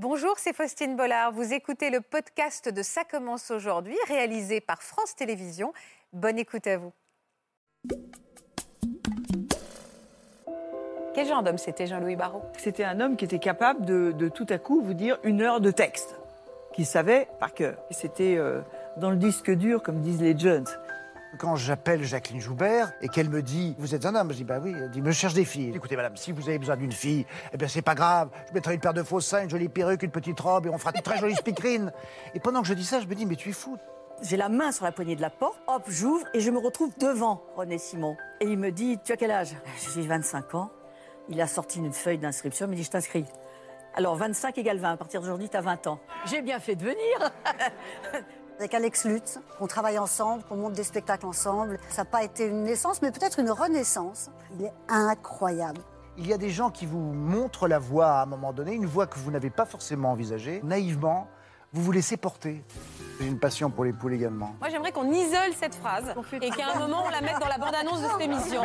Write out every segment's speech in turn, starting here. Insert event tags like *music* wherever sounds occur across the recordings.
Bonjour, c'est Faustine Bollard. Vous écoutez le podcast de Ça commence aujourd'hui, réalisé par France Télévisions. Bonne écoute à vous. Quel genre d'homme c'était Jean-Louis Barrault? C'était un homme qui était capable de, tout à coup vous dire une heure de texte, qu'il savait par cœur. C'était euh, dans le disque dur, comme disent les jeunes. Quand j'appelle Jacqueline Joubert et qu'elle me dit Vous êtes un homme Je dis Bah oui. Elle dit Me cherche des filles. Écoutez, madame, si vous avez besoin d'une fille, eh bien, c'est pas grave. Je mettrai une paire de faux seins, une jolie perruque, une petite robe et on fera une très jolie speakerine. Et pendant que je dis ça, je me dis Mais tu es fou. J'ai la main sur la poignée de la porte, hop, j'ouvre et je me retrouve devant René Simon. Et il me dit Tu as quel âge? J'ai 25 ans. Il a sorti une feuille d'inscription, il me dit Je t'inscris. Alors 25 égale 20, à partir d'aujourd'hui, tu as 20 ans. J'ai bien fait de venir *laughs* avec Alex Lutz, qu'on travaille ensemble, qu'on monte des spectacles ensemble. Ça n'a pas été une naissance, mais peut-être une renaissance. Il est incroyable. Il y a des gens qui vous montrent la voie à un moment donné, une voie que vous n'avez pas forcément envisagée. Naïvement, vous vous laissez porter. J'ai une passion pour les poules également. Moi, j'aimerais qu'on isole cette phrase et qu'à un moment, on la mette dans la bande-annonce de cette émission.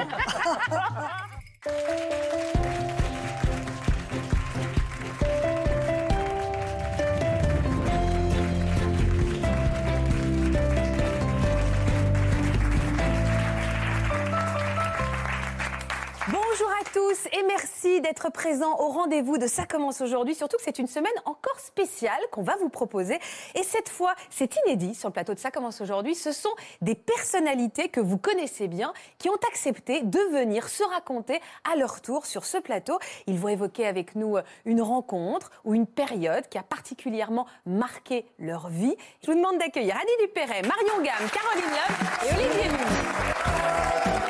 *laughs* *laughs* Bonjour à tous et merci d'être présents au rendez-vous de Ça commence aujourd'hui. Surtout que c'est une semaine encore spéciale qu'on va vous proposer. Et cette fois, c'est inédit sur le plateau de Ça commence aujourd'hui. Ce sont des personnalités que vous connaissez bien qui ont accepté de venir se raconter à leur tour sur ce plateau. Ils vont évoquer avec nous une rencontre ou une période qui a particulièrement marqué leur vie. Je vous demande d'accueillir Annie Dupéret, Marion Gamme, Caroline Love et Olivier Mou.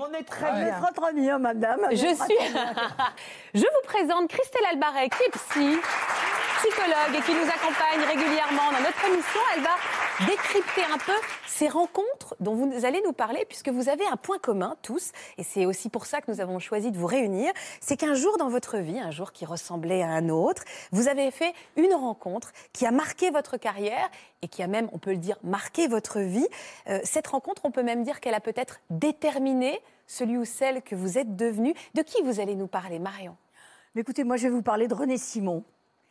On est très bien. Votre bien, madame. Je suis. *laughs* Je vous présente Christelle Albaret, qui est psy, psychologue et qui nous accompagne régulièrement dans notre émission. Elle va décrypter un peu ces rencontres dont vous allez nous parler, puisque vous avez un point commun tous, et c'est aussi pour ça que nous avons choisi de vous réunir. C'est qu'un jour dans votre vie, un jour qui ressemblait à un autre, vous avez fait une rencontre qui a marqué votre carrière et qui a même, on peut le dire, marqué votre vie. Euh, cette rencontre, on peut même dire qu'elle a peut-être déterminé celui ou celle que vous êtes devenu. De qui vous allez nous parler, Marion? Mais écoutez, moi, je vais vous parler de René Simon,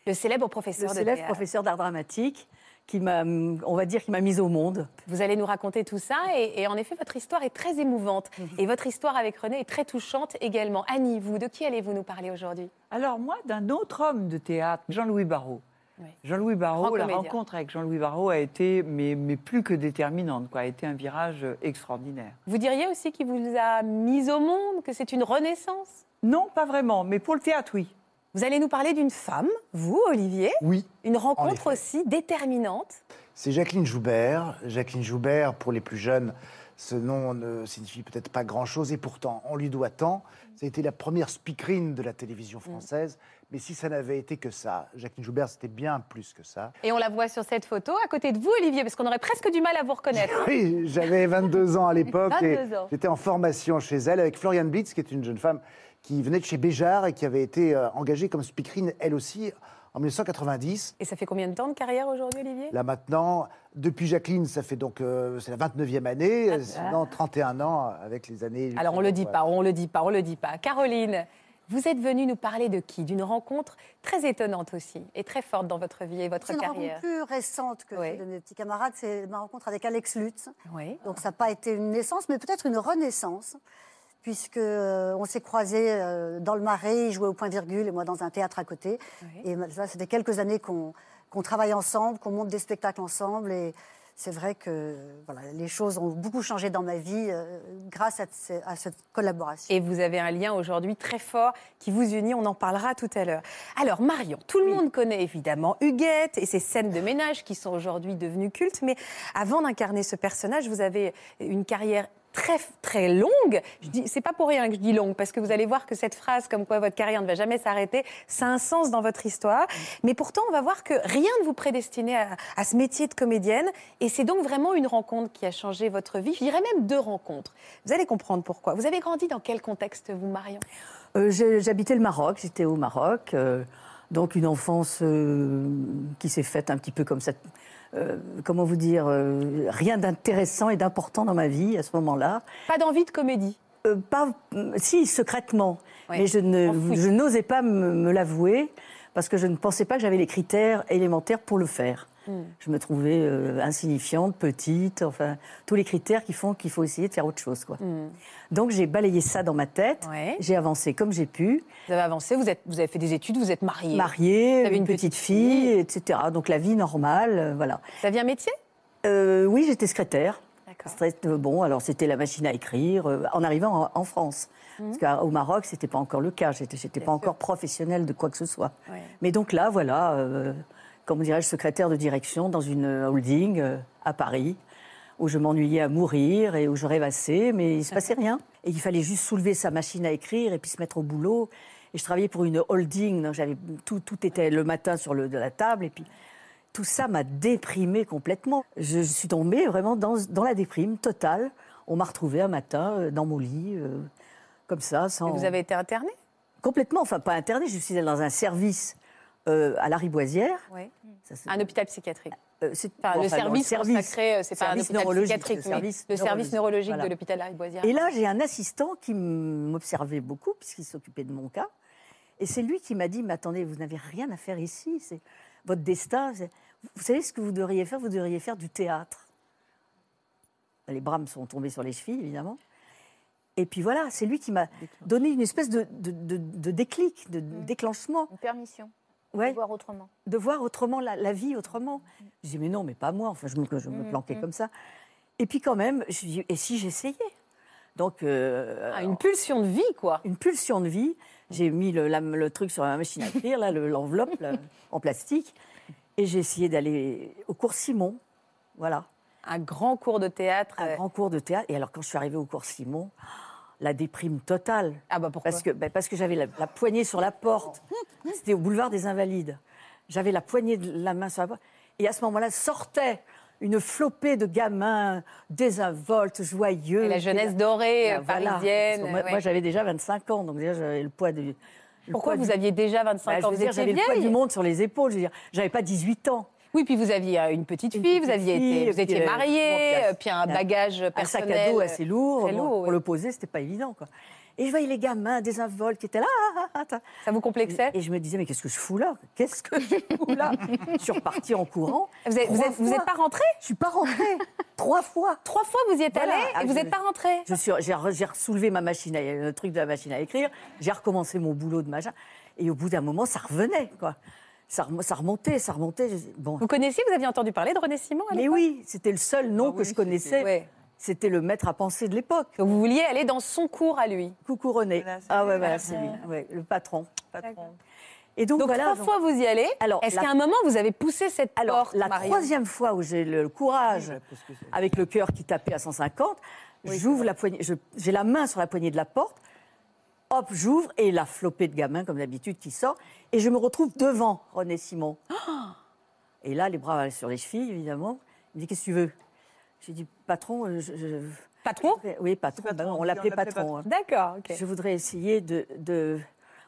Le célèbre le professeur de célèbre théâtre. professeur d'art dramatique, qui m'a, on va dire, qui m'a mise au monde. Vous allez nous raconter tout ça et, et en effet, votre histoire est très émouvante. Et votre histoire avec René est très touchante également. Annie, vous, de qui allez-vous nous parler aujourd'hui? Alors moi, d'un autre homme de théâtre, Jean-Louis Barrault. Oui. Jean-Louis Barrault, la rencontre avec Jean-Louis Barrault a été, mais, mais plus que déterminante, quoi, a été un virage extraordinaire. Vous diriez aussi qu'il vous a mis au monde, que c'est une renaissance? Non, pas vraiment, mais pour le théâtre, oui. Vous allez nous parler d'une femme, vous, Olivier, Oui. une En rencontre aussi déterminante. C'est Jacqueline Joubert. Jacqueline Joubert, pour les plus jeunes, ce nom ne signifie peut-être pas grand-chose et pourtant, on lui doit tant. Ça a été la première speakerine de la télévision française. Mais si ça n'avait été que ça, Jacqueline Joubert, c'était bien plus que ça. Et on la voit sur cette photo à côté de vous, Olivier, parce qu'on aurait presque du mal à vous reconnaître. hein. *laughs* Oui, j'avais 22 ans à l'époque *laughs* et 22 ans. j'étais en formation chez elle avec Floriane Blitz, qui est une jeune femme qui venait de chez Béjart et qui avait été euh, engagée comme speakerine, elle aussi, en 1990. Et ça fait combien de temps de carrière aujourd'hui, Olivier? Là maintenant, depuis Jacqueline, ça fait donc euh, c'est la 29e année, euh, sinon 31 ans avec les années. Alors on le dit pas, on le dit pas, on le dit pas. Caroline, vous êtes venue nous parler de qui? D'une rencontre très étonnante aussi et très forte dans votre vie et votre C'est une carrière. rencontre plus récente que Oui. de mes petits camarades. C'est ma rencontre avec Alex Lutz. Oui. Donc ça n'a pas été une naissance, mais peut-être une renaissance, puisque euh, on s'est croisés euh, dans le Marais, il jouait au point virgule et moi dans un théâtre à côté. Oui. Et ça, fait quelques années qu'on travaille ensemble, qu'on monte des spectacles ensemble. Et c'est vrai que voilà, les choses ont beaucoup changé dans ma vie euh, grâce à, ce- à cette collaboration. Et vous avez un lien aujourd'hui très fort qui vous unit, on en parlera tout à l'heure. Alors Marion, tout le monde connaît évidemment Huguette et ses scènes de ménage qui sont aujourd'hui devenues cultes, mais avant d'incarner ce personnage, vous avez une carrière très très longue. Je dis, c'est pas pour rien que je dis longue, parce que vous allez voir que cette phrase, comme quoi votre carrière ne va jamais s'arrêter, ça a un sens dans votre histoire. Mais pourtant, on va voir que rien ne vous prédestinait à, ce métier de comédienne, et c'est donc vraiment une rencontre qui a changé votre vie. Je dirais même deux rencontres. Vous allez comprendre pourquoi. Vous avez grandi dans quel contexte, vous, Marion? Euh, J'habitais le Maroc, j'étais au Maroc. euh, donc une enfance euh, qui s'est faite un petit peu comme ça. Euh, comment vous dire euh, Rien d'intéressant et d'important dans ma vie à ce moment-là. Pas d'envie de comédie. Euh, pas, si, secrètement. Oui, Mais je ne- je n'osais pas me, me l'avouer parce que je ne pensais pas que j'avais les critères élémentaires pour le faire. Hmm. Je me trouvais euh, insignifiante, petite, enfin, tous les critères qui font qu'il faut essayer de faire autre chose. Quoi. Donc j'ai balayé ça dans ma tête, Hmm. Ouais. j'ai avancé comme j'ai pu, Vous avez avancé, vous, êtes, vous avez fait des études, vous êtes mariée. mariée, avez une, une petite, petite fille, fille. etc. Donc la vie normale, euh, voilà. Vous aviez un métier? Euh, oui, j'étais secrétaire. Bon, alors c'était la machine à écrire euh, en arrivant en, en France. Parce qu'au Maroc, c'était pas encore le cas. J'étais, j'étais pas encore professionnelle de quoi que ce soit. Ouais. Mais donc là, voilà, euh, comment dirais-je, secrétaire de direction dans une holding euh, à Paris, où je m'ennuyais à mourir et où je rêvassais, mais il se passait rien. Et il fallait juste soulever sa machine à écrire et puis se mettre au boulot. Et je travaillais pour une holding, donc j'avais tout, tout était le matin sur le, de la table et puis tout ça m'a déprimée complètement. Je, je suis tombée vraiment dans, dans la déprime totale. On m'a retrouvée un matin euh, dans mon lit, euh, comme ça, sans... Et Vous avez été internée? Complètement, enfin pas internée, je suis allée dans un service euh, à la Riboisière. Oui. Ça, c'est- Un hôpital psychiatrique. euh, c'est- Enfin, bon, le enfin, non, service, consacré, euh, c'est pas un Service hôpital neurologique, psychiatrique, le mais service le service neurologique, neurologique voilà. de l'hôpital Lariboisière. Et là, j'ai un assistant qui m'observait beaucoup, puisqu'il s'occupait de mon cas. Et c'est lui qui m'a dit, mais attendez, vous n'avez rien à faire ici. C'est votre destin. c'est- Vous savez ce que vous devriez faire Vous devriez faire du théâtre. Les bras me sont tombés sur les chevilles, évidemment. Et puis voilà, c'est lui qui m'a donné une espèce de, de- de- de déclic, de déclenchement. Une permission Ouais. de voir autrement. de voir autrement la, la vie autrement. Je dis mais non, mais pas moi. Enfin, je me, je me planquais comme ça. Et puis quand même, je dis et si j'essayais? Donc euh, Ah, une pulsion de vie, quoi. une pulsion de vie. J'ai mis le, la- le truc sur la machine à écrire, là, le- l'enveloppe *laughs* en plastique, et j'ai essayé d'aller au cours Simon. Voilà, Un grand cours de théâtre. un euh, grand cours de théâtre. Et alors quand je suis arrivée au cours Simon, la déprime totale. Ah bah pourquoi Parce que, parce que j'avais la, la poignée sur la porte. C'était au boulevard des Invalides. J'avais la poignée de la main sur la porte. Et à ce moment-là, sortait une flopée de gamins désinvoltes, joyeux. Et la jeunesse dorée, parisienne. Moi, ouais. moi, j'avais déjà 25 ans, donc déjà j'avais le poids du. Pourquoi poids vous du- aviez déjà 25 Ben, je ans Vous étiez j'avais le poids du monde sur les épaules. Je veux dire, j'avais pas 18 ans. Oui, puis vous aviez euh, une petite Une fille, vous aviez fille, été, vous étiez euh, mariée, bon, puis, euh, puis un un- bagage Un sac personnel. à dos assez lourd. très bon, lourd, Pour le poser, c'était pas évident. Quoi. Et je voyais les gamins désinvoltes qui étaient là. ah, ah, ah, Ça vous complexait Et je me disais, mais qu'est-ce que je fous là? Qu'est-ce que je fous là? *laughs* Je suis repartie en courant. Vous êtes, vous Trois êtes, vous fois. êtes pas rentrée? Je suis pas rentrée. Trois fois. Trois fois vous y êtes Voilà. allée Ah, et vous n'êtes pas rentrée. Je suis, j'ai, j'ai soulevé ma machine, à, le truc de la machine à écrire. J'ai recommencé mon boulot de machin. Et au bout d'un moment, ça revenait, quoi. Ça, rem- ça remontait, ça remontait. Bon. Vous connaissiez, vous aviez entendu parler de René Simon à Mais l'époque oui, c'était le seul nom Ah que oui, je connaissais. Ouais. C'était le maître à penser de l'époque. Donc vous vouliez aller dans son cours à lui. Coucou René. Voilà, ah ouais, voilà, c'est lui. Ouais, le patron. Patron. Et donc, Donc voilà. trois fois vous y allez. Alors, Est-ce la- qu'à un moment vous avez poussé cette Alors, porte, la Marion troisième fois où j'ai le courage, avec le cœur qui tapait à 150, j'ouvre la poignée, j'ai la main sur la poignée de la porte, hop, j'ouvre, et la flopée de gamins, comme d'habitude, qui sort, et je me retrouve devant René Simon. *gasps* Et là, les bras sur les chevilles, évidemment. Il me dit, qu'est-ce que tu veux? J'ai dit, patron, euh, je... je- Patron? Oui, patron, patron, ben, on l'appelait on l'appelait patron. hein. D'accord, ok. Je voudrais essayer de. de...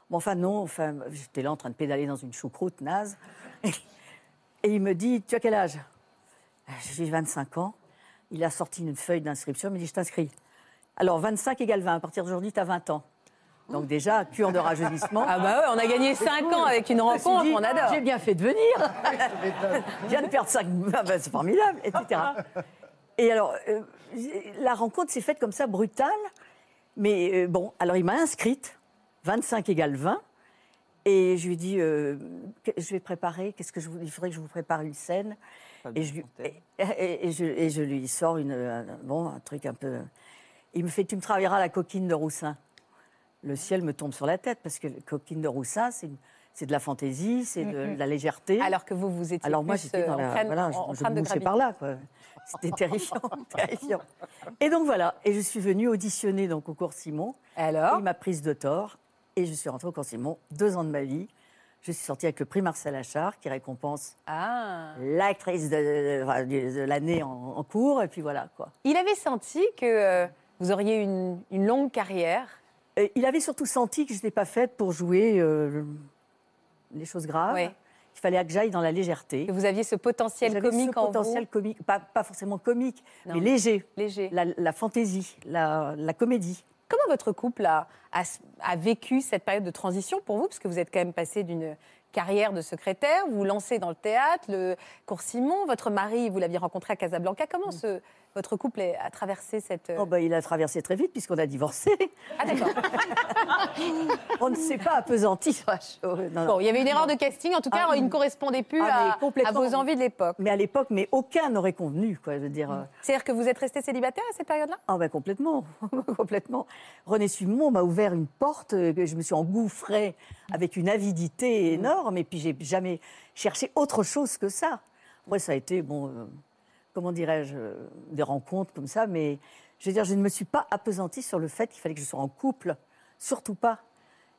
Bon, enfin, non, enfin, j'étais là en train de pédaler dans une choucroute naze. *laughs* Et il me dit Tu as quel âge? J'ai 25 ans. Il a sorti une feuille d'inscription. Il me dit Je t'inscris. Alors, 25 égale 20. À partir d'aujourd'hui, tu as 20 ans. Donc, déjà, cure de rajeunissement. Ah bah ouais, on a gagné 5 ans avec une rencontre, dit, on adore. J'ai bien fait de venir. *laughs* Je viens de perdre 5. *laughs* c'est formidable, etc. Et alors, euh, la rencontre s'est faite comme ça, brutale. Mais euh, bon, alors il m'a inscrite, 25 égale 20. Et je lui ai dit, euh, que- je vais préparer, qu'est-ce que je vous, il faudrait que je vous prépare une scène. Et je, lui- et, et- et je, et je lui sors une, un, bon, un truc un peu. Il me fait, tu me travailleras la coquine de Roussin. Le ciel me tombe sur la tête parce que coquine de Roussin, c'est de la fantaisie, c'est de, Mhm. la légèreté. Alors que vous, vous étiez Alors moi, j'étais dans euh, la, en train, voilà, en- je, en je graviter. par là. C'était terrifiant, *laughs* terrifiant. Et donc voilà, et je suis venue auditionner donc au cours Simon. Alors Il m'a prise de tort et je suis rentrée au cours Simon, deux ans de ma vie. Je suis sortie avec le prix Marcel Achard qui récompense Ah. l'actrice de, de- de- de l'année en, en cours. Et puis voilà quoi. Il avait senti que euh, vous auriez une, une longue carrière. Et il avait surtout senti que je n'étais pas faite pour jouer euh, les choses graves. Il fallait que j'aille dans la légèreté. Que vous aviez ce potentiel J'avais comique ce en potentiel vous. comique, pas, pas forcément comique, Non. mais léger. Léger. La, la fantaisie, la, la comédie. Comment votre couple a, a, a vécu cette période de transition pour vous Parce que vous êtes quand même passé d'une carrière de secrétaire, vous vous lancez dans le théâtre, le cours Simon, votre mari, vous l'aviez rencontré à Casablanca. Comment ce, votre couple a traversé cette... Oh, bah, il a traversé très vite puisqu'on a divorcé. Ah d'accord. *laughs* On ne s'est pas appesanti sur la chose. Non, non. Bon, il y avait une erreur de casting, en tout cas, Ah, il ne correspondait plus Ah, à, vos envies de l'époque. Mais à l'époque, mais aucun n'aurait convenu, quoi. Je veux dire. euh, C'est-à-dire que vous êtes resté célibataire à cette période-là? Ah ben complètement, *laughs* complètement. René Simon m'a ouvert une porte euh, que je me suis engouffrée avec une avidité énorme et puis j'ai jamais cherché autre chose que ça. Moi, ça a été bon, euh, comment dirais-je, euh, des rencontres comme ça, mais je veux dire, je ne me suis pas appesantie sur le fait qu'il fallait que je sois en couple, surtout pas.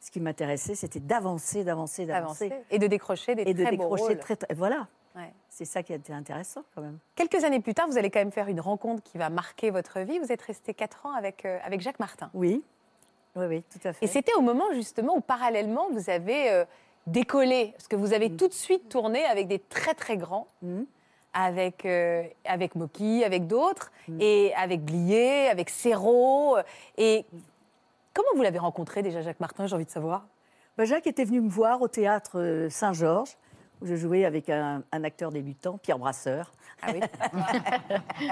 Ce qui m'intéressait, c'était d'avancer, d'avancer, d'avancer Avancer et de décrocher des et de très beaux décrocher rôles. très, très- voilà. Ouais. C'est ça qui a été intéressant quand même. Quelques années plus tard, vous allez quand même faire une rencontre qui va marquer votre vie. Vous êtes resté quatre ans avec, euh, avec Jacques Martin. Oui, oui, oui, tout à fait. Et c'était au moment justement où parallèlement vous avez euh, décollé, parce que vous avez tout de suite tourné avec des très très grands, Mhm. Avec, euh, avec Moki, avec d'autres, Mm. et avec Blier, avec Serrault. euh, Et comment vous l'avez rencontré déjà Jacques Martin, j'ai envie de savoir? Bah, Jacques était venu me voir au théâtre euh, Saint-Georges, où je jouais avec un, un acteur débutant, Pierre Brasseur. Ah oui *laughs*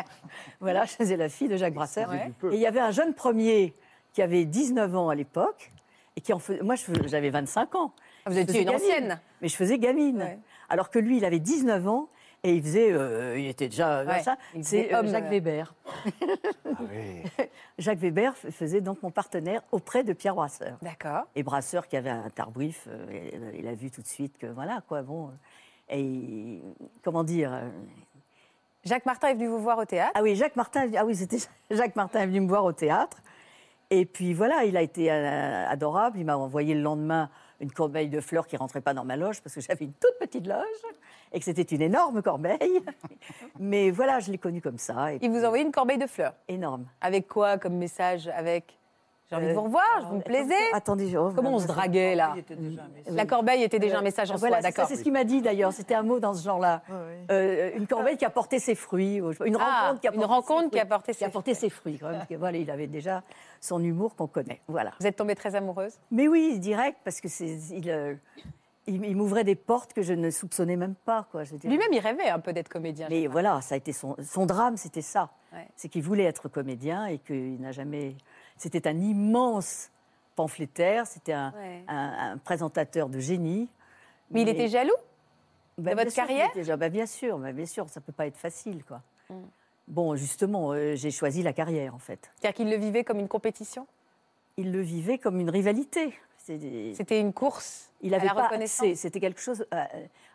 Voilà, je faisais la fille de Jacques Brasseur. Ouais. Et il y avait un jeune premier qui avait 19 ans à l'époque, et qui en faisait... Moi, j'avais 25 ans. Vous Je étiez une gamine. ancienne. Mais je faisais gamine. Ouais. Alors que lui, il avait 19 ans, et il faisait... euh, il était déjà... Ouais, ça. C'est euh, Jacques euh. Weber. Ah oui. *laughs* Jacques Weber faisait donc mon partenaire auprès de Pierre Brasseur. D'accord. Et Brasseur, qui avait un tarbrief, euh, il- a vu tout de suite que voilà, quoi, bon. euh, Et il- comment dire euh, Jacques Martin est venu vous voir au théâtre? Ah oui, Jacques Martin, ah oui, c'était *laughs* Jacques Martin est venu me voir au théâtre. Et puis voilà, il a été euh, adorable. Il m'a envoyé le lendemain une corbeille de fleurs qui rentrait pas dans ma loge parce que j'avais une toute petite loge et que c'était une énorme corbeille. *laughs* Mais voilà, je l'ai connu comme ça. Et Il vous envoyé une corbeille de fleurs. énorme. Avec quoi comme message Avec j'ai envie de Euh, vous revoir, je vous me plaisez. Attendez, je- oh, Comment on se draguait là Il était déjà un message. La corbeille était déjà un message en Voilà, soi, d'accord. c'est ce qu'il m'a dit d'ailleurs. C'était un mot dans ce genre-là. Euh, une corbeille qui a porté ses fruits. Une Ah, rencontre qui a une porté rencontre ses qui a fruits. porté qui a ses porté ses fruits. quand même, parce que, voilà, il avait déjà son humour qu'on connaît. Voilà. Vous êtes tombée très amoureuse? Mais oui, direct, parce que c'est, il, euh, m'ouvrait des portes que je ne soupçonnais même pas. Quoi. Lui-même, il rêvait un peu d'être comédien. Mais voilà, ça a été son, son drame, c'était ça. Ouais. C'est qu'il voulait être comédien et qu'il n'a jamais. C'était un immense pamphlétaire, c'était un, Ouais. un- un présentateur de génie. Mais il était jaloux Bah, de bien votre sûr carrière était- bah, Bien sûr, bah, bien sûr, ça peut pas être facile, quoi. Mm. Bon, justement, euh, j'ai choisi la carrière, en fait. C'est-à-dire qu'il le vivait comme une compétition Il le vivait comme une rivalité. C'était une course Il à n'avait la pas reconnaissance accès. C'était quelque chose à,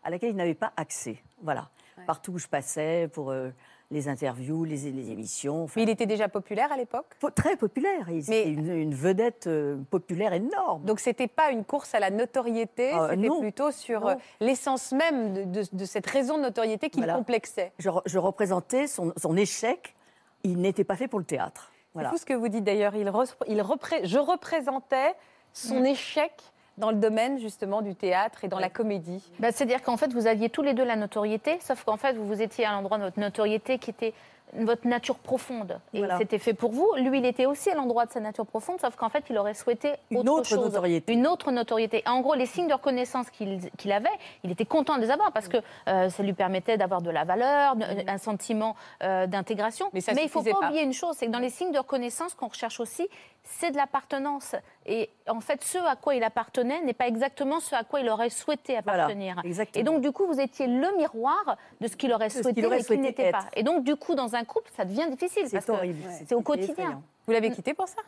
à laquelle il n'avait pas accès. Voilà. Ouais. Partout où je passais pour euh, les interviews, les, les émissions. enfin, Mais il était déjà populaire à l'époque? Po- très populaire. Il Mais- était une, une vedette euh, populaire énorme. Donc c'était pas une course à la notoriété, Ah, c'était plutôt sur euh, l'essence même de, de- de cette raison de notoriété qui Voilà. le complexait. je, re- je représentais son, son échec. Il n'était pas fait pour le théâtre. Voilà. C'est fou ce que vous dites d'ailleurs. Il re- il repré- je représentais son Mm. échec dans le domaine justement du théâtre et dans la comédie. Bah, C'est-à-dire qu'en fait, vous aviez tous les deux la notoriété, sauf qu'en fait, vous vous étiez à l'endroit de votre notoriété qui était votre nature profonde. Et Voilà. c'était fait pour vous. Lui, il était aussi à l'endroit de sa nature profonde, sauf qu'en fait, il aurait souhaité Une autre, autre chose. notoriété. Une autre notoriété. En gros, les signes de reconnaissance qu'il avait, il était content de les avoir parce que euh, ça lui permettait d'avoir de la valeur, de- un sentiment euh, d'intégration. Mais il ne faut pas, pas. oublier une chose, c'est que dans les signes de reconnaissance qu'on recherche aussi, c'est de l'appartenance. Et en fait, ce à quoi il appartenait n'est pas exactement ce à quoi il aurait souhaité Voilà, appartenir. exactement. Et donc, du coup, vous étiez le miroir de ce qu'il aurait souhaité, qu'il mais qu'il n'était pas. Et donc, du coup, dans un couple, ça devient difficile. C'est horrible. C'est au quotidien. effrayant. Vous l'avez quitté pour ça?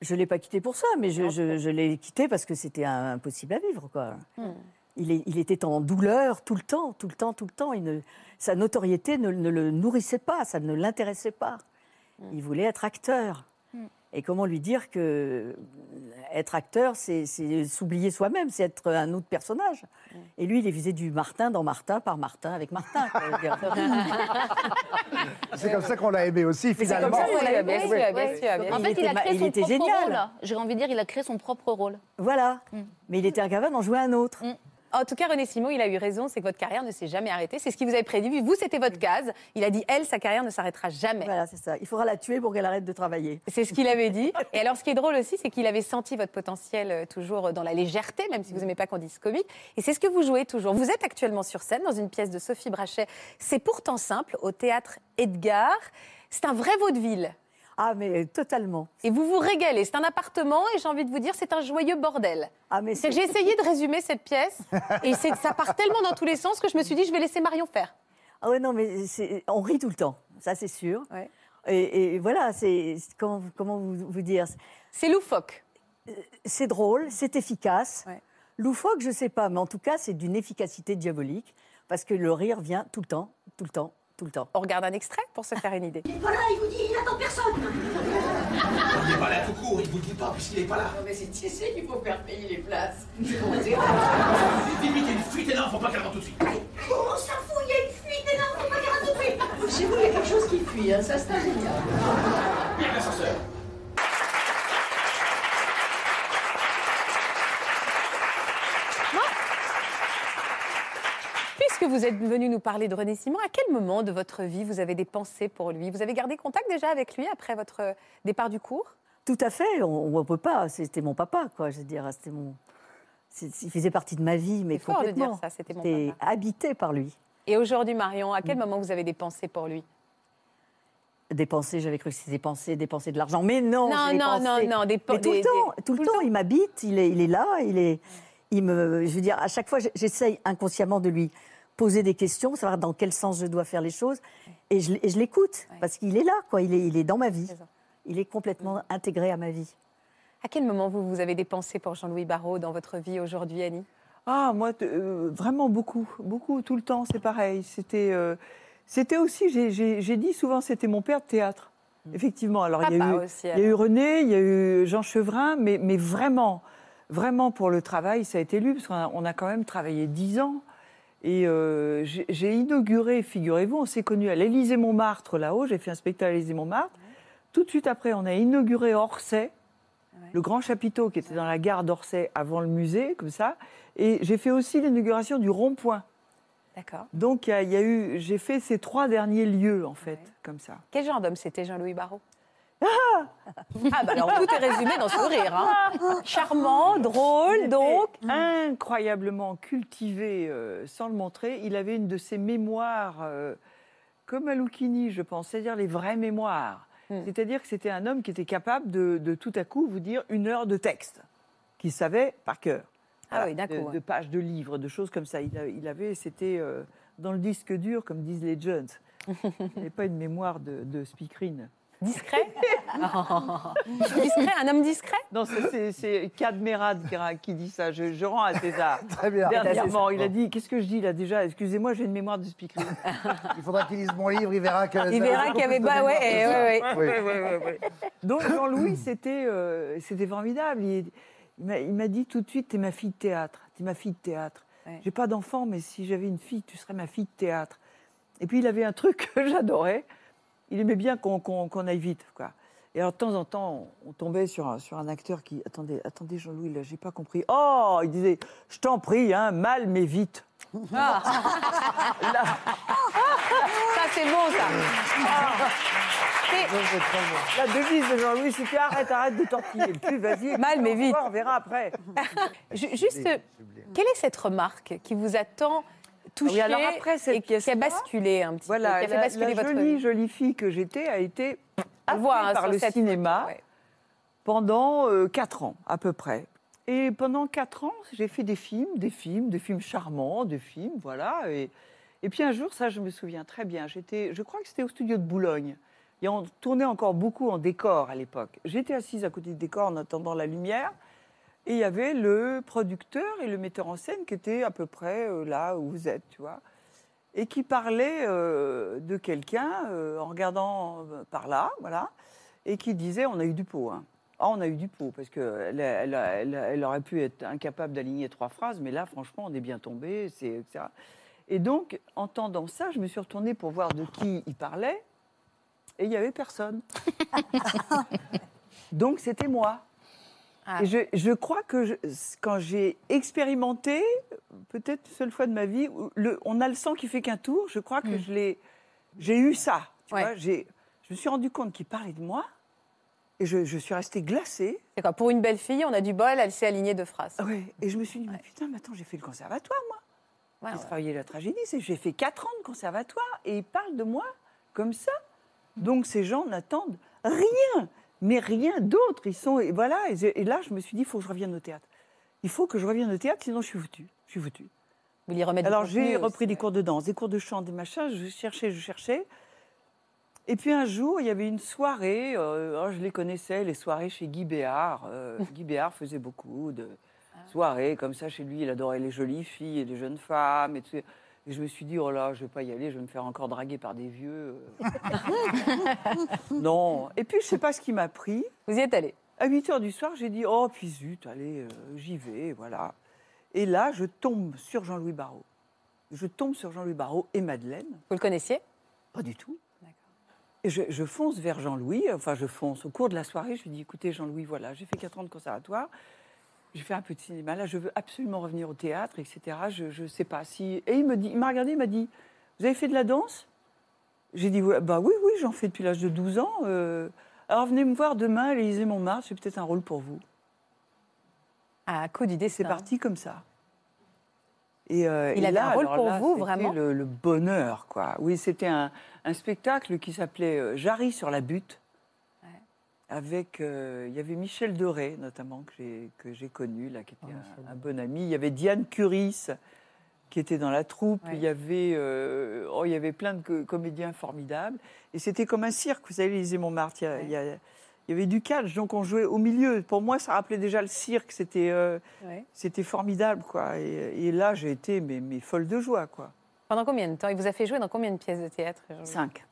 Je l'ai pas quitté pour ça, mais je, je- je l'ai quitté parce que c'était impossible à vivre, quoi. Il, est- il était en douleur tout le temps, tout le temps, tout le temps. Il ne- sa notoriété ne, ne le nourrissait pas, ça ne l'intéressait pas. Il voulait être acteur. Et comment lui dire que euh, être acteur, c'est s'oublier soi-même, c'est être un autre personnage. Et lui, il faisait du Martin dans Martin par Martin avec Martin. *laughs* C'est comme ça qu'on l'a aimé aussi, c'est finalement. comme ça qu'on l'a bien aimé. sûr, bien Ouais. sûr, bien En Il fait, était il a créé il son était propre génial. rôle. J'ai envie de dire, il a créé son propre rôle. Voilà. Mais il était incapable d'en jouer un autre. En tout cas, René Simon, il a eu raison, c'est que votre carrière ne s'est jamais arrêtée. C'est ce qu'il vous avait prédit. Vous, c'était votre case. Il a dit, elle, sa carrière ne s'arrêtera jamais. Voilà, c'est ça. Il faudra la tuer pour qu'elle arrête de travailler. C'est ce qu'il avait dit. *laughs* Et alors, ce qui est drôle aussi, c'est qu'il avait senti votre potentiel euh, toujours dans la légèreté, même si vous n'aimez pas qu'on dise comique. Et c'est ce que vous jouez toujours. Vous êtes actuellement sur scène dans une pièce de Sophie Brachet. C'est pourtant simple, au théâtre Edgar. C'est un vrai vaudeville. Ah, mais totalement. Et vous vous régalez. C'est un appartement et j'ai envie de vous dire, c'est un joyeux bordel. Ah, mais C'est j'ai essayé de résumer cette pièce *laughs* et c'est- ça part tellement dans tous les sens que je me suis dit, je vais laisser Marion faire. Ah ouais, non, mais c'est- on rit tout le temps, ça c'est sûr. Ouais. Et, et voilà, c'est c'est- comment, comment vous, vous dire? C'est loufoque. C'est drôle, c'est efficace. Ouais. Loufoque, je sais pas, mais en tout cas, c'est d'une efficacité diabolique parce que le rire vient tout le temps, tout le temps, tout le temps. On regarde un extrait pour se faire une idée. Voilà, il vous dit, il n'attend personne. Il n'est pas là tout court, il vous le dit pas puisqu'il n'est pas là. mais c'est Tissé qu'il faut faire payer les places. *laughs* Vite, vite, il y a une fuite énorme, faut pas qu'elle rentre tout de suite. On s'en fout, il y a une fuite énorme, faut pas dire tout de suite. Chez vous, il y a quelque chose qui fuit, hein, ça c'est génial. Viens, l'ascenseur. Puisque vous êtes venu nous parler de René Simon, à quel moment de votre vie vous avez des pensées pour lui? Vous avez gardé contact déjà avec lui après votre départ du cours? Tout à fait, on ne peut pas. C'était mon papa, quoi. Je veux dire, c'était mon. Il faisait partie de ma vie, mais fort de complètement. dire ça, c'était mon papa. habité par lui. Et aujourd'hui, Marion, à quel moment vous avez des pensées pour lui? Dépenser, j'avais cru que c'était dépenser, dépenser de l'argent. Mais non, Non, non, non, non, des- Mais tout des- le temps, des- tout le temps, il m'habite, il est, il est là, il est, il me, je veux dire, à chaque fois, j'essaye inconsciemment de lui poser des questions, savoir dans quel sens je dois faire les choses, et je, l'écoute Ouais. parce qu'il est là, quoi. Il est, il est dans ma vie. Il est complètement intégré à ma vie. À quel moment vous, vous avez des pensées pour Jean-Louis Barrault dans votre vie aujourd'hui, Annie? Ah, moi, euh, vraiment beaucoup, beaucoup, tout le temps, c'est pareil. C'était, euh, c'était aussi, j'ai- dit souvent, c'était mon père de théâtre. Effectivement, alors il y, a eu, aussi, il y a eu René, il y a eu Jean Chevrin, mais, mais vraiment, vraiment pour le travail, ça a été lui, parce qu'on a, on a quand même travaillé dix ans. Et euh, j'ai inauguré, figurez-vous, on s'est connus à l'Élysée-Montmartre, là-haut, j'ai fait un spectacle à l'Élysée-Montmartre. Tout de suite après, on a inauguré Orsay, le grand chapiteau qui était dans la gare d'Orsay avant le musée, comme ça. Et j'ai fait aussi l'inauguration du rond-point. D'accord. Donc il y a, il y a eu, j'ai fait ces trois derniers lieux en fait, comme ça. Quel genre d'homme c'était Jean-Louis Barrault? Ah bah alors tout est résumé dans ce rire. Hein. Charmant, drôle, donc. *laughs* incroyablement cultivé, euh, sans le montrer. Il avait une de ses mémoires, euh, comme à Lucchini, je pense, c'est-à-dire les vraies mémoires. Hmm. C'est-à-dire que c'était un homme qui était capable de, de tout à coup vous dire une heure de texte, qu'il savait par cœur. Ah oui, d'un de, ouais. de pages de livres, de choses comme ça. Il avait, c'était euh, dans le disque dur, comme disent les jeunes. *laughs* Il n'avait pas une mémoire de, de speakerine. Discret *laughs* Discret, un homme discret Non, c'est- Cadmerade qui, dit ça. Je, je rends à César. *laughs* Très bien. Dernièrement, il a dit Qu'est-ce que je dis là déjà? Excusez-moi, j'ai une mémoire de speakerine. *laughs* Il faudra qu'il lise mon livre, il verra que. Il verra qu'il y avait pas. Ouais, ouais, ouais. Oui. Donc Jean-Louis, c'était euh, c'était formidable. Il, m'a- il m'a dit tout de suite T'es ma fille de théâtre. T'es ma fille de théâtre. Ouais. J'ai pas d'enfant, mais si j'avais une fille, tu serais ma fille de théâtre. Et puis il avait un truc que j'adorais. Il aimait bien qu'on aille vite, quoi. Et alors de temps en temps, on, tombait sur un, sur un acteur qui attendez, attendez Jean-Louis, là, j'ai pas compris. Oh, il disait, je t'en prie, hein, mal mais vite. Ah. *laughs* Ça, c'est bon, ça. C'est- La devise de Jean-Louis, c'était arrête, arrête de tortiller le cul, vas-y. *laughs* Mal, mais vite. On verra après. *laughs* Ju- Juste, quelle est cette remarque qui vous a tant touché oui, alors après cette et qui a basculé un petit Voilà, peu, qui a fait la, basculer la votre jolie, vie jolie fille que j'étais a été voit, happée hein, par le cinéma ouais. pendant euh, quatre ans, à peu près. Et pendant quatre ans, j'ai fait des films, des films, des films charmants, des films, voilà. Et, et puis un jour, ça, je me souviens très bien, j'étais, je crois que c'était au studio de Boulogne. Et on tournait encore beaucoup en décor à l'époque. J'étais assise à côté du décor en attendant la lumière. Et il y avait le producteur et le metteur en scène qui étaient à peu près euh, là où vous êtes, tu vois. Et qui parlaient euh, de quelqu'un euh, en regardant par là, voilà. Et qui disait on a eu du pot. Hein. Ah, on a eu du pot, parce qu'elle elle, elle, elle aurait pu être incapable d'aligner trois phrases, mais là, franchement, on est bien tombé, c'est, etc. Et donc, entendant ça, je me suis retournée pour voir de qui il parlait, et il n'y avait personne. *laughs* donc, c'était moi. Ah. Et je, je crois que je- quand j'ai expérimenté, peut-être seule fois de ma vie, le, on a le sang qui fait qu'un tour, je crois que je l'ai, j'ai eu ça. Tu Ouais. vois, j'ai, je me suis rendu compte qu'il parlait de moi, et je, je suis restée glacée. C'est quoi Pour une belle fille, on a du bol, elle s'est alignée deux phrases. Et je me suis dit, mais putain, mais attends, j'ai fait le conservatoire, moi. Ouais, j'ai ouais. travaillé la tragédie, c'est- j'ai fait 4 ans de conservatoire, et ils parlent de moi comme ça. Donc ces gens n'attendent rien, mais rien d'autre. Ils sont, et voilà, et, là, je me suis dit, il faut que je revienne au théâtre. Il faut que je revienne au théâtre, sinon je suis foutue. Je suis foutue. Vous lui remettre du Alors j'ai repris des cours de danse, des cours de chant, des machins. Je cherchais, je cherchais. Et puis un jour, il y avait une soirée. euh, oh, je les connaissais, les soirées chez Guy Béard. Euh, *laughs* Guy Béard faisait beaucoup de soirées comme ça chez lui. Il adorait les jolies filles et les jeunes femmes. Et, tout. Et je me suis dit, oh là, je vais pas y aller. Je vais me faire encore draguer par des vieux. *laughs* non. Et puis je sais pas ce qui m'a pris. Vous y êtes allé? À 8 heures du soir, j'ai dit Oh, puis zut, allez, euh, j'y vais, voilà. Et là, je tombe sur Jean-Louis Barrault. Je tombe sur Jean-Louis Barrault et Madeleine. Vous le connaissiez? Pas du tout. D'accord. Et je, je fonce vers Jean-Louis, enfin, je fonce. Au cours de la soirée, je lui dis Écoutez, Jean-Louis, voilà, j'ai fait 4 ans de conservatoire. J'ai fait un peu de cinéma. Là, je veux absolument revenir au théâtre, etc. Je ne sais pas si. Et il me dit, il m'a regardé, il m'a dit Vous avez fait de la danse? J'ai dit Ouais, Bah oui, oui, j'en fais depuis l'âge de 12 ans. euh, alors venez me voir demain à l'Élysée Montmartre, c'est peut-être un rôle pour vous. À coup du destin. C'est parti comme ça. Et, euh, Il et avait là, un rôle pour là, vous, vraiment? le, le bonheur, quoi. Oui, c'était un, un spectacle qui s'appelait euh, Jarry sur la butte. Avec, euh, il y avait Michel Doré, notamment, que j'ai, connu, là, qui était un, un bon ami. Il y avait Diane Curis, qui était dans la troupe. Ouais. Il, y avait, euh, oh, il y avait plein de co- comédiens formidables. Et c'était comme un cirque, vous savez, l'Élysée Montmartre. Il y, a- Ouais. il y a- il y avait du catch, donc on jouait au milieu. Pour moi, ça rappelait déjà le cirque. C'était... euh, Ouais. c'était formidable, quoi. Et, et là, j'ai été mais, mais folle de joie, quoi. Pendant combien de temps? Il vous a fait jouer dans combien de pièces de théâtre Jean-Louis? Cinq.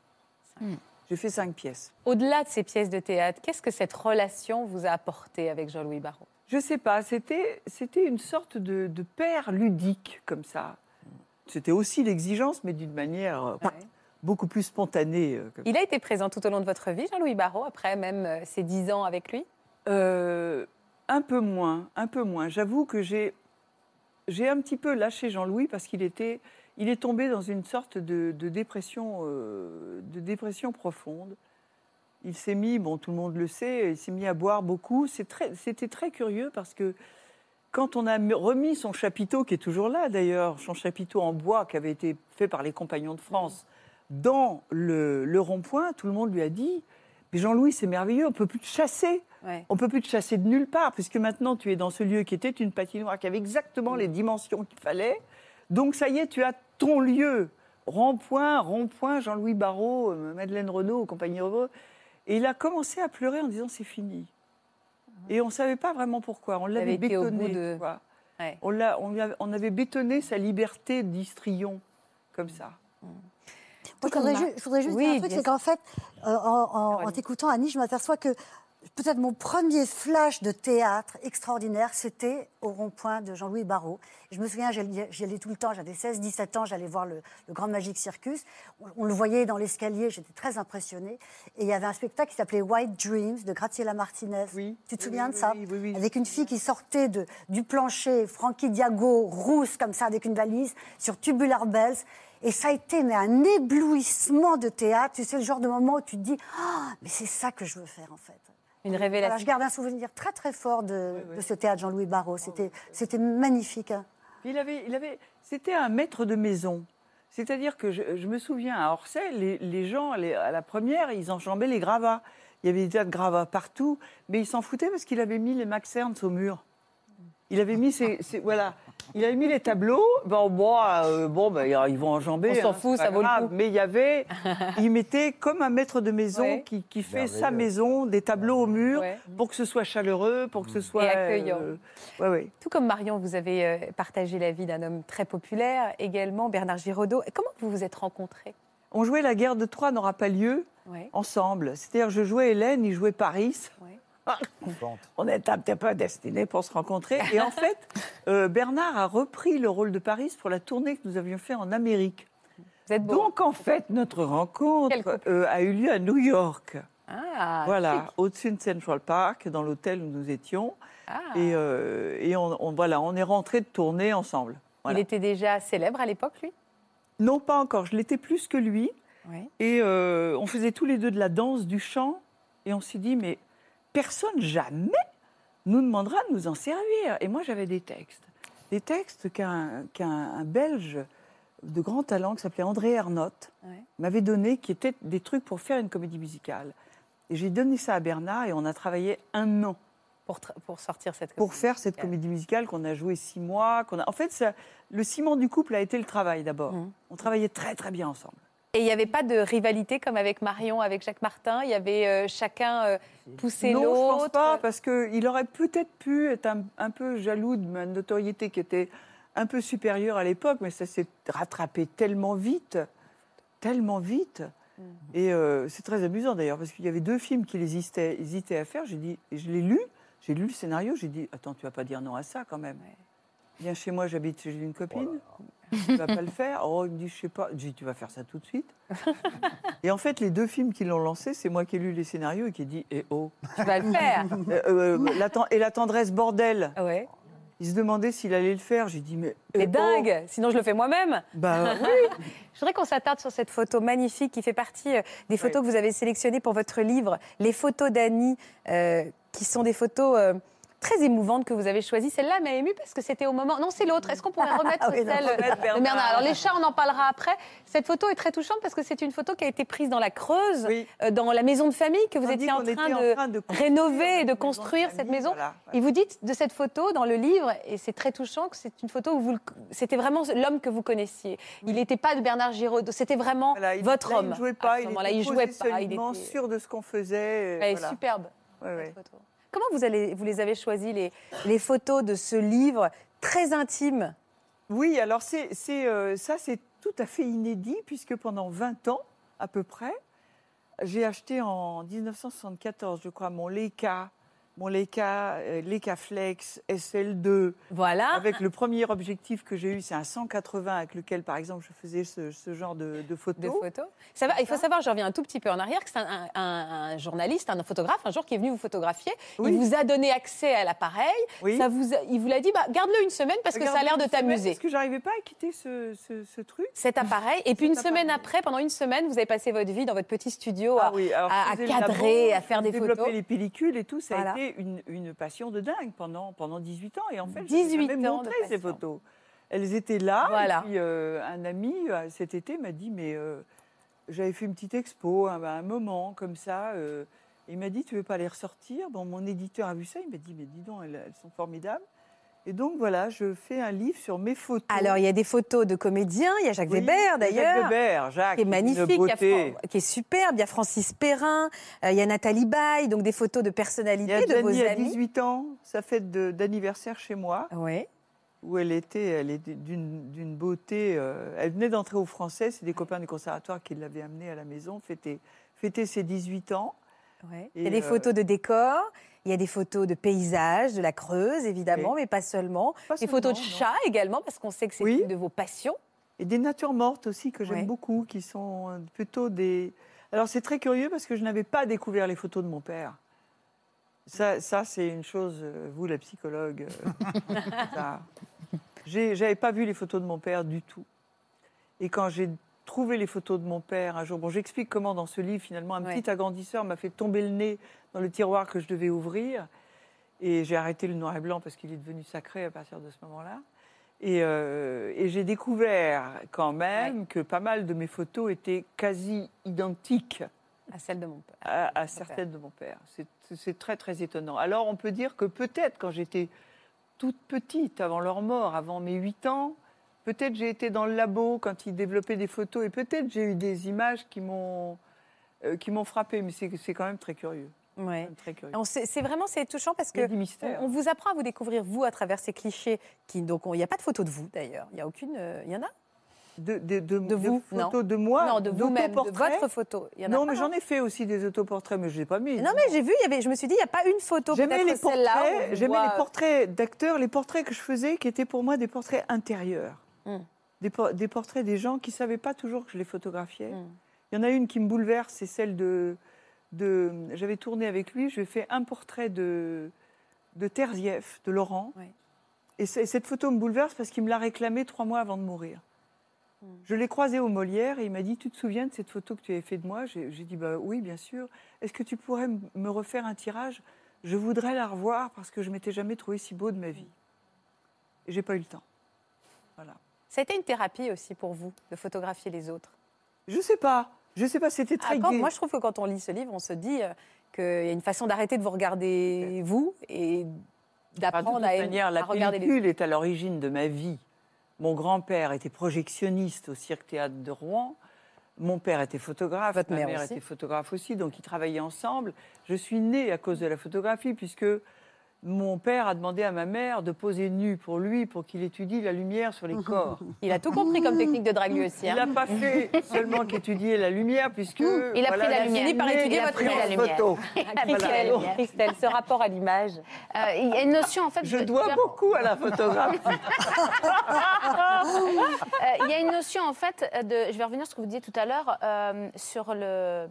J'ai fait cinq pièces. Au-delà de ces pièces de théâtre, qu'est-ce que cette relation vous a apporté avec Jean-Louis Barrault? Je sais pas, c'était, une sorte de, de père ludique, comme ça. C'était aussi l'exigence, mais d'une manière euh, beaucoup plus spontanée. euh, Il a été présent tout au long de votre vie, Jean-Louis Barrault, après même euh, ces dix ans avec lui? Euh, un peu moins, un peu moins. J'avoue que j'ai, j'ai un petit peu lâché Jean-Louis parce qu'il était, il est tombé dans une sorte de, de dépression, euh, de dépression profonde. Il s'est mis, bon, tout le monde le sait, il s'est mis à boire beaucoup. Très, c'était très curieux parce que quand on a mis- remis son chapiteau, qui est toujours là d'ailleurs, son chapiteau en bois qui avait été fait par les Compagnons de France, dans le, le rond-point, tout le monde lui a dit Mais Jean-Louis, c'est merveilleux, on peut plus te chasser. Ouais. On peut plus te chasser de nulle part, puisque maintenant tu es dans ce lieu qui était une patinoire, qui avait exactement les dimensions qu'il fallait. Donc ça y est, tu as ton lieu. Rond-point, rond-point, Jean-Louis Barrault, euh, Madeleine Renaud, compagnie Renaud. Et il a commencé à pleurer en disant c'est fini. Et on ne savait pas vraiment pourquoi. On l'avait bétonné. de-. Ouais. On, l'a- on, avait- on avait bétonné sa liberté d'histrion, comme ça. Moi, je voudrais, ju- je voudrais juste Oui, dire un truc, c'est qu'en fait, euh, en, en- en t'écoutant Annie, je m'aperçois que peut-être mon premier flash de théâtre extraordinaire, c'était au rond-point de Jean-Louis Barrault. Je me souviens, j'y allais tout le temps, j'avais 16-17 ans, j'allais voir le, le Grand Magic Circus. On, on le voyait dans l'escalier, j'étais très impressionnée. Et il y avait un spectacle qui s'appelait White Dreams de Graciela Martinez. Oui. Tu te souviens oui, de ça? oui, oui, oui. Avec une fille qui sortait de, du plancher, Frankie Diago, rousse comme ça, avec une valise, sur Tubular Bells. Et ça a été mais un éblouissement de théâtre. Tu sais, le genre de moment où tu te dis Ah, mais c'est ça que je veux faire en fait. Une Voilà, je garde un souvenir très très fort de, de ce théâtre Jean-Louis Barrault. C'était, c'était magnifique. hein. Il avait, il avait, c'était un maître de maison. C'est-à-dire que je, je me souviens à Orsay, les, les gens, les- à la première, ils enjambaient les gravats. Il y avait des tas de gravats partout, mais ils s'en foutaient parce qu'il avait mis les Max Ernst au mur. Il avait mis ses, ses- voilà, il avait mis les tableaux. Bon, bon, euh, bon, ben, ils vont enjamber. On s'en hein, fout, ça vaut le coup. Mais il y avait, *laughs* il mettait comme un maître de maison Ouais. qui, qui fait sa maison, des tableaux au mur Ouais. pour que ce soit chaleureux, pour que ce soit accueillant. euh, ouais, ouais. Tout comme Marion, vous avez euh, partagé la vie d'un homme très populaire, également Bernard Giraudot. Comment vous vous êtes rencontrés? On jouait la guerre de Troie n'aura pas lieu ouais. ensemble. C'est-à-dire, je jouais Hélène, il jouait Paris. Ouais. On est un petit peu destinés pour se rencontrer. Et en fait, *laughs* euh, Bernard a repris le rôle de Paris pour la tournée que nous avions fait en Amérique. Vous êtes beau. Donc, en fait, notre rencontre euh, a eu lieu à New York. Ah, voilà, au-dessus de Central Park, dans l'hôtel où nous étions. Ah. Et, euh, et on, on- voilà, on est rentrés de tournée ensemble. Voilà. Il était déjà célèbre à l'époque, lui? Non, pas encore. Je l'étais plus que lui. Oui. Et euh, on faisait tous les deux de la danse, du chant. Et on s'est dit, mais personne jamais nous demandera de nous en servir. Et moi, j'avais des textes. Des textes qu'un qu'un un Belge de grand talent qui s'appelait André Ernotte Ouais. m'avait donné, qui étaient des trucs pour faire une comédie musicale. Et j'ai donné ça à Bernard et on a travaillé un an Pour, pour sortir cette pour faire cette comédie musicale qu'on a joué six mois. a... En fait, ça- le ciment du couple a été le travail d'abord. Mhm. On travaillait très très bien ensemble. Et il n'y avait pas de rivalité comme avec Marion, avec Jacques Martin. Il y avait euh, chacun euh, poussé non, je pense l'autre. pas, parce qu'il aurait peut-être pu être un, un peu jaloux de ma notoriété qui était un peu supérieure à l'époque, mais ça s'est rattrapé tellement vite, tellement vite. Mm. Et euh, c'est très amusant d'ailleurs, parce qu'il y avait deux films qu'il hésitait, hésitait à faire. J'ai dit, et je l'ai lu, j'ai lu le scénario, j'ai dit, attends, tu vas pas dire non à ça quand même. Ouais. Viens chez moi, j'habite chez une copine. *laughs* tu vas pas le faire Oh, il me dit, je sais pas. Je dis, tu vas faire ça tout de suite. *laughs* et en fait, les deux films qui l'ont lancé, c'est moi qui ai lu les scénarios et qui ai dit, eh oh. Tu vas le faire. *laughs* Euh, euh, la ten- et la tendresse bordel. Ouais. Il se demandait s'il allait le faire. J'ai dit, mais. C'est eh oh. dingue. Sinon, je le fais moi-même. Bah oui. Je voudrais qu'on s'attarde sur cette photo magnifique qui fait partie euh, des photos que vous avez sélectionnées pour votre livre, les photos d'Annie, euh, qui sont des photos euh, très émouvantes que vous avez choisies. Celle-là m'a émue parce que c'était au moment. Non, c'est l'autre. Est-ce qu'on pourrait remettre oui, non, celle de Bernard. Bernard Alors les chats, on en parlera après. Cette photo est très touchante parce que c'est une photo qui a été prise dans la Creuse, Oui. euh, dans la maison de famille que vous étiez en train, de en train de construire rénover et de notre maison de construire cette maison. voilà. Et vous dites de cette photo dans le livre, et c'est très touchant, que c'est une photo où vous, le- c'était vraiment l'homme que vous connaissiez. Il n'était pas de Bernard Giraudot, c'était vraiment Voilà, il- votre là, homme. Il ne jouait à pas, ce il moment-là. était il jouait pas. Il était... sûr de ce qu'on faisait. Elle est voilà. superbe. Ouais, ouais. cette photo. Comment vous, allez, vous les avez choisis, les, photos de ce livre très intime? Oui, alors euh, ça, c'est tout à fait inédit, puisque pendant 20 ans, à peu près, j'ai acheté en 1974, je crois, mon Leica, mon Leica, euh, Leica Flex SL2, Voilà. avec le premier objectif que j'ai eu, c'est un 180 avec lequel, par exemple, je faisais ce, ce genre de, de de photos. photos. Ça va, il faut savoir, je reviens un tout petit peu en arrière, que c'est un, un- un journaliste, un photographe, un jour qui est venu vous photographier. Oui. Il vous a donné accès à l'appareil. Oui. Ça vous a- il vous l'a dit, bah, garde-le une semaine parce que ça a l'air de t'amuser. Parce que j'arrivais pas à quitter ce, ce- ce truc? Cet appareil. Et *laughs* puis une semaine après, pendant une semaine, vous avez passé votre vie dans votre petit studio à, Ah oui, alors, à- cadrer, à faire des photos. les pellicules et tout, ça Voilà. a été une, une passion de dingue pendant, pendant 18 ans. Et en fait, 18 je montré ces photos. Elles étaient là. Voilà. Et puis euh, un ami, euh, cet été, m'a dit, mais euh, j'avais fait une petite expo à un moment comme ça. euh, il m'a dit, tu veux pas les ressortir? Bon, mon éditeur a vu ça, il m'a dit, mais dis donc, elles, elles sont formidables. Et donc voilà, je fais un livre sur mes photos. Alors, il y a des photos de comédiens. Il y a Jacques Oui, Weber, d'ailleurs. Jacques Weber, Jacques, qui est magnifique, a beauté. Qui est superbe. Il y a Francis Perrin, euh, il y a Nathalie Baye, donc des photos de Il y personnalités a de vos amis. 18 ans, sa fête d'anniversaire chez moi. Oui. où elle était, elle était d'une beauté. euh, elle venait d'entrer au français, c'est des copains du conservatoire qui l'avaient amenée à la maison, fêter, fêter ses 18 ans. Ouais. Il y a des euh, photos de décors, il y a des photos de paysages, de la Creuse, évidemment, Oui. mais pas seulement. Pas des photos de non. chats également, parce qu'on sait que c'est Oui. une de vos passions. Et des natures mortes aussi que j'aime beaucoup, qui sont plutôt des. Alors c'est très curieux parce que je n'avais pas découvert les photos de mon père. Ça, ça c'est une chose, euh, vous la psychologue. euh, *laughs* J'avais pas vu les photos de mon père du tout. Et quand j'ai trouvé les photos de mon père un jour, bon, j'explique comment dans ce livre finalement un Ouais. petit agrandisseur m'a fait tomber le nez dans le tiroir que je devais ouvrir. Et j'ai arrêté le noir et blanc parce qu'il est devenu sacré à partir de ce moment-là. Et, euh, et j'ai découvert quand même que pas mal de mes photos étaient quasi identiques À celle de mon père. à, à certaines de mon père. C'est- C'est très très étonnant. Alors on peut dire que peut-être quand j'étais toute petite, avant leur mort, avant mes 8 ans. Peut-être j'ai été dans le labo quand ils développaient des photos et peut-être j'ai eu des images qui m'ont euh, qui m'ont frappé, mais c'est quand même très curieux. Ouais. C'est vraiment c'est touchant parce que on, on vous apprend à vous découvrir vous à travers ces clichés qui donc on- il n'y a pas de photo de vous d'ailleurs. Il y a aucune. euh, Il y en a? De, de, de, De vous, non. photos de moi? Non, de vous-même, de votre photo. Il y en a Non, pas, mais j'en ai fait aussi des autoportraits, mais je n'ai pas mis. Non mais j'ai vu, il y avait, je me suis dit, il n'y a pas une photo, J'aimais les portraits, j'aimais voit, les portraits d'acteurs, les portraits que je faisais qui étaient pour moi des portraits intérieurs. Mm. Des, por- des portraits des gens qui ne savaient pas toujours que je les photographiais. Mm. Il y en a une qui me bouleverse, c'est celle de. de J'avais tourné avec lui, je fait un portrait de, de Terzieff, de Laurent. Oui. Et cette photo me bouleverse parce qu'il me l'a réclamée trois mois avant de mourir. Mm. Je l'ai croisé au Molière et il m'a dit Tu te souviens de cette photo que tu avais fait de moi? J'ai dit bah, Oui, bien sûr. Est-ce que tu pourrais me refaire un tirage? Je voudrais la revoir parce que je m'étais jamais trouvé si beau de ma vie. Et j'ai pas eu le temps. Voilà. Ça a été une thérapie aussi pour vous de photographier les autres? Je sais pas. Je sais pas, c'était Ah, très quand- gai. moi, je trouve que quand on lit ce livre, on se dit euh, qu'il y a une façon d'arrêter de vous regarder vous et de d'apprendre à, manière, à la regarder les pellicule est à l'origine de ma vie. Mon grand-père était projectionniste au Cirque Théâtre de Rouen. Mon père était photographe, Votre ma mère était photographe aussi, donc ils travaillaient ensemble. Je suis née à cause de la photographie, puisque mon père a demandé à ma mère de poser nue pour lui, pour qu'il étudie la lumière sur les *laughs* corps. Il a tout compris comme technique de drague lui aussi. Il hein. n'a pas fait seulement qu'étudier la lumière, puisque... *laughs* Il a pris la lumière. fini par étudier et votre pris la lumière. photo. *laughs* Christelle, Christelle, ce rapport à l'image. Euh, Il y a une notion, en fait. Je de- dois beaucoup à la photographie. Euh, Il y a une notion, en fait, de. Je vais revenir sur ce que vous disiez tout à l'heure euh, sur le.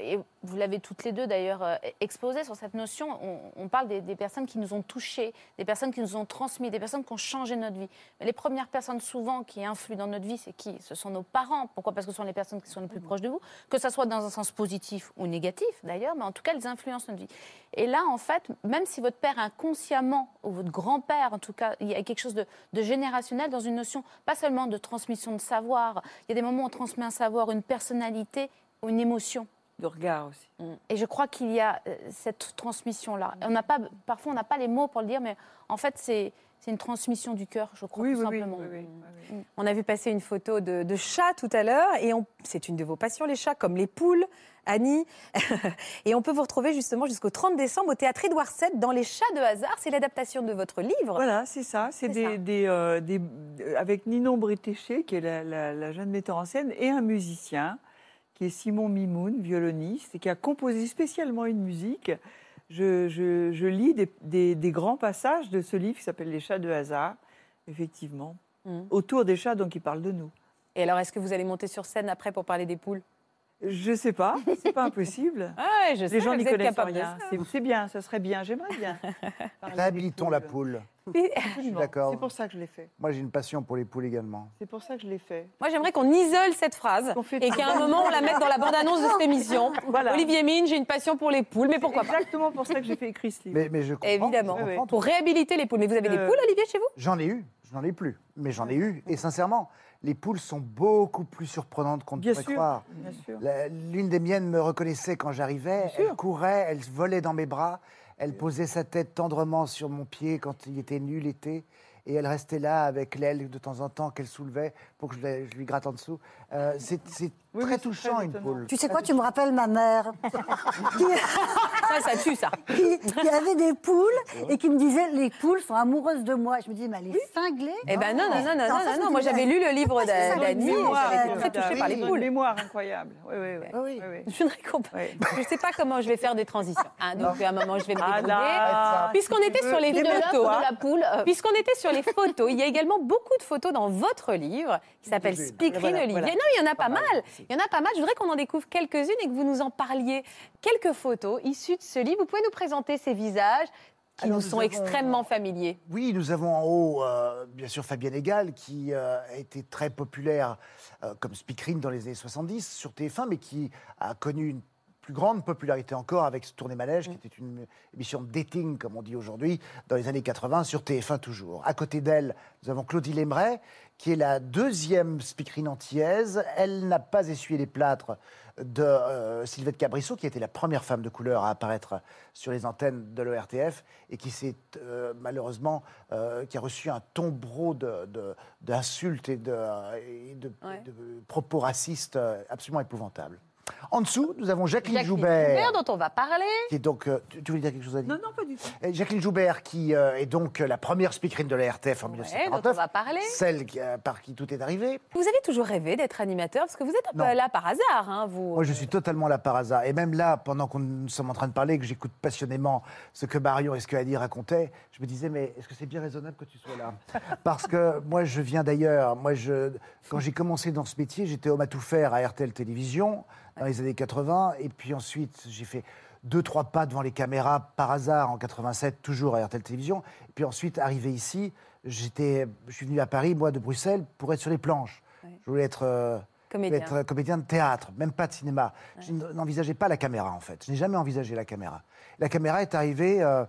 Et vous l'avez toutes les deux d'ailleurs euh, exposé sur cette notion. On, on parle des, des personnes qui nous ont touchés, des personnes qui nous ont transmis, des personnes qui ont changé notre vie. Mais les premières personnes souvent qui influent dans notre vie, c'est qui? Ce sont nos parents. Pourquoi? Parce que ce sont les personnes qui sont les plus proches de vous, que ce soit dans un sens positif ou négatif d'ailleurs, mais en tout cas, elles influencent notre vie. Et là, en fait, même si votre père inconsciemment, ou votre grand-père en tout cas, il y a quelque chose de, de générationnel dans une notion, pas seulement de transmission de savoir. Il y a des moments où on transmet un savoir, une personnalité une émotion. De regard aussi. Et je crois qu'il y a euh, cette transmission-là. On n'a pas, parfois, on n'a pas les mots pour le dire, mais en fait, c'est c'est une transmission du cœur, je crois, Oui, tout oui, simplement. oui, oui, oui. On a vu passer une photo de, de chat tout à l'heure et c'est une de vos passions, les chats, comme les poules, Annie. *laughs* et on peut vous retrouver justement jusqu'au 30 décembre au théâtre Édouard VII dans Les chats de hasard. C'est l'adaptation de votre livre. Voilà, c'est ça. C'est des, euh, des- euh, avec Ninon Bretéché, qui est la, la- la jeune metteur en scène, et un musicien, qui est Simon Mimoun, violoniste, et qui a composé spécialement une musique. Je, je- je lis des, des- des grands passages de ce livre qui s'appelle Les chats de hasard, effectivement, Mhm. autour des chats, donc il parle de nous. Et alors, est-ce que vous allez monter sur scène après pour parler des poules? Je sais pas, c'est pas impossible. *laughs* Ah, je sais, Les gens n'y connaissent de rien. C'est bien, ça serait bien, j'aimerais bien. *laughs* Réhabilitons la poule. *laughs* D'accord. C'est pour ça que je l'ai fait. Moi, j'ai une passion pour les poules également. C'est pour ça que je l'ai fait. Moi, j'aimerais qu'on isole cette phrase fait et qu'à un moment, on la mette dans la bande-annonce de cette émission. *laughs* Voilà. Olivier Mine, j'ai une passion pour les poules, mais pourquoi pas Exactement pour ça que j'ai fait écrit ce livre. Mais, mais je comprends. Évidemment. je Oui, comprends oui. tout. Pour réhabiliter les poules. Mais vous avez des Euh, poules, Olivier, chez vous? J'en ai eu, je n'en ai plus. Mais j'en ai eu. Et sincèrement, les poules sont beaucoup plus surprenantes qu'on ne pourrait sûr. croire. Bien sûr. La- L'une des miennes me reconnaissait quand j'arrivais. sûr. Elle courait, elle volait dans mes bras. Elle posait sa tête tendrement sur mon pied quand il était nu l'été. Et elle restait là avec l'aile de temps en temps qu'elle soulevait pour que je, la- je lui gratte en dessous. Euh, c'est Oui, très touchant, très une poule. Tu sais quoi, tu me rappelles ma mère, qui, *laughs* Ça, ça tue, ça. qui- qui avait des poules et qui me disait les poules sont amoureuses de moi. Je me dis, mais elle est cinglée. Eh ben non, non, non, non, Non, non, Moi, j'avais lu le livre j'avais été euh, très touchée par les Une poules. mémoire incroyable. Oui, oui, oui. Ah. Je ne. Je sais pas comment je vais faire des transitions. hein, donc, à un moment, je vais me Ah débrouiller. Puisqu'on était sur les De photos, de la poule. euh, Puisqu'on était sur les photos, il y a également beaucoup de photos dans votre livre qui s'appelle. Speakerine Voilà, Olivier. voilà. Non, il y en a pas mal. Il y en a pas mal. Je voudrais qu'on en découvre quelques-unes et que vous nous en parliez. Quelques photos issues de ce livre. Vous pouvez nous présenter ces visages qui Alors, nous nous sont avons- extrêmement familiers. Oui, nous avons en haut, euh, bien sûr, Fabienne Egal, qui euh, a été très populaire euh, comme speakerine dans les années 70 sur TF1, mais qui a connu une plus grande popularité encore avec ce Tournée Manège, qui était une émission de dating, comme on dit aujourd'hui, dans les années 80, sur TF1 toujours. À côté d'elle, nous avons Claudie Lemray, qui est la deuxième speakerine antillaise. Elle n'a pas essuyé les plâtres de euh, Sylvette Cabrisseau, qui était la première femme de couleur à apparaître sur les antennes de l'ORTF et qui s'est euh, malheureusement euh, qui a reçu un tombereau de- de- d'insultes et, de, et de- Ouais. de propos racistes absolument épouvantables. En dessous, nous avons Jacqueline, Jacqueline Joubert, Joubert, dont on va parler. qui est donc. euh, tu, tu voulais dire quelque chose à dire Non, non, pas du tout. Et Jacqueline Joubert, qui euh, est donc la première speakerine de la RTF en Ouais, dont on 1949, va parler. celle qui, euh, par qui tout est arrivé. Vous avez toujours rêvé d'être animateur Parce que vous êtes un Non. peu là par hasard, hein, vous. Moi, je suis totalement là par hasard. Et même là, pendant qu'on nous sommes en train de parler, que j'écoute passionnément ce que Marion et ce que Annie racontaient, je me disais, mais est-ce que c'est bien raisonnable que tu sois là? *laughs* Parce que moi, je viens d'ailleurs. Moi, je, quand j'ai commencé dans ce métier, j'étais homme à tout faire à RTL Télévision dans les années 80. Et puis ensuite, j'ai fait deux, trois pas devant les caméras par hasard en 87, toujours à RTL Télévision. Et puis ensuite, arrivé ici, j'étais, je suis venu à Paris, moi, de Bruxelles, pour être sur les planches. Ouais. Je voulais être. euh, je voulais Comédien. être euh, comédien de théâtre, même pas de cinéma. Je n'envisageais pas la caméra, en fait. Je n'ai jamais envisagé la caméra. La caméra est arrivée. euh,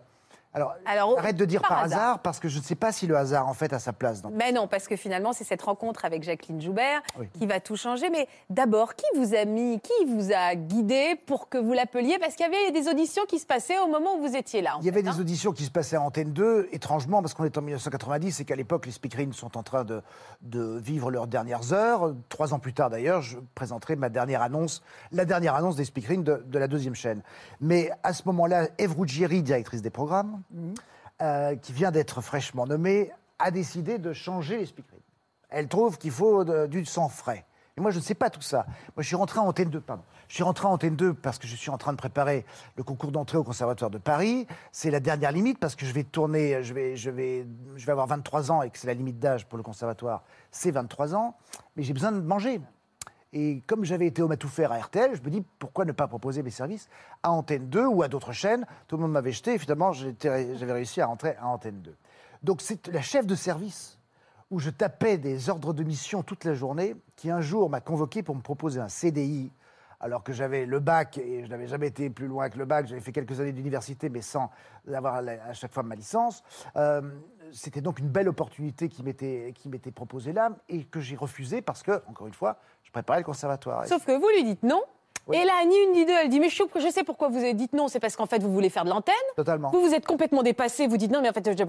alors, Alors, arrête de dire par par, hasard. hasard. parce que je ne sais pas si le hasard, en fait, a sa place. Dans... Mais non, parce que finalement, c'est cette rencontre avec Jacqueline Joubert Oui. qui va tout changer. Mais d'abord, qui vous a mis, qui vous a guidé pour que vous l'appeliez? Parce qu'il y avait des auditions qui se passaient au moment où vous étiez là. Il y avait des hein. auditions qui se passaient à Antenne 2, étrangement, parce qu'on est en 1990 et qu'à l'époque, les speakerines sont en train de, de vivre leurs dernières heures. Trois ans plus tard, d'ailleurs, je présenterai ma dernière annonce, la dernière annonce des speakerines de, de la deuxième chaîne. Mais à ce moment-là, Eve Ruggieri, directrice des programmes, euh, qui vient d'être fraîchement nommée, a décidé de changer les speakerines. Elle trouve qu'il faut de- du sang frais. Et moi, je ne sais pas tout ça. Moi, je suis rentré en Antenne 2, pardon. Je suis rentré en Antenne 2 parce que je suis en train de préparer le concours d'entrée au Conservatoire de Paris. C'est la dernière limite parce que je vais tourner, je vais, je vais, je vais avoir 23 ans et que c'est la limite d'âge pour le Conservatoire, c'est 23 ans. Mais j'ai besoin de manger. Et comme j'avais été homme à tout faire à RTL, je me dis pourquoi ne pas proposer mes services à Antenne 2 ou à d'autres chaînes? Tout le monde m'avait jeté et finalement j'avais réussi à rentrer à Antenne 2. Donc c'est la chef de service où je tapais des ordres de mission toute la journée qui un jour m'a convoqué pour me proposer un CDI alors que j'avais le bac et je n'avais jamais été plus loin que le bac. J'avais fait quelques années d'université mais sans avoir à chaque fois ma licence. Euh, C'était donc une belle opportunité qui m'était proposée là et que j'ai refusé parce que, encore une fois, je préparais le conservatoire. Sauf que vous lui dites non. Oui. Et là, ni une ni deux, elle dit Mais je, sais pourquoi vous avez dit non, c'est parce qu'en fait, vous voulez faire de l'antenne. Totalement. Vous, vous êtes complètement dépassé, vous dites non, mais en fait, je-.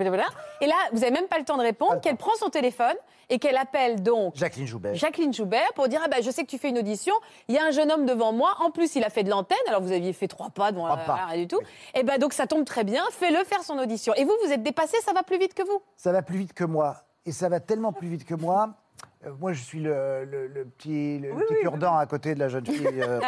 Et là, vous n'avez même pas le temps de répondre, qu'elle prend son téléphone et qu'elle appelle donc Jacqueline Joubert. Jacqueline Joubert pour dire ah bah, Je sais que tu fais une audition, il y a un jeune homme devant moi, en plus, il a fait de l'antenne, alors vous aviez fait trois pas, devant pas. rien du tout. Et ben donc, ça tombe très bien, fais-le faire son audition. Et vous, vous êtes dépassé, ça va plus vite que vous. Ça va plus vite que moi. Et ça va tellement plus vite que moi. Euh, moi, je suis le, le- le petit, le petit cure-dent à côté de la jeune fille. euh,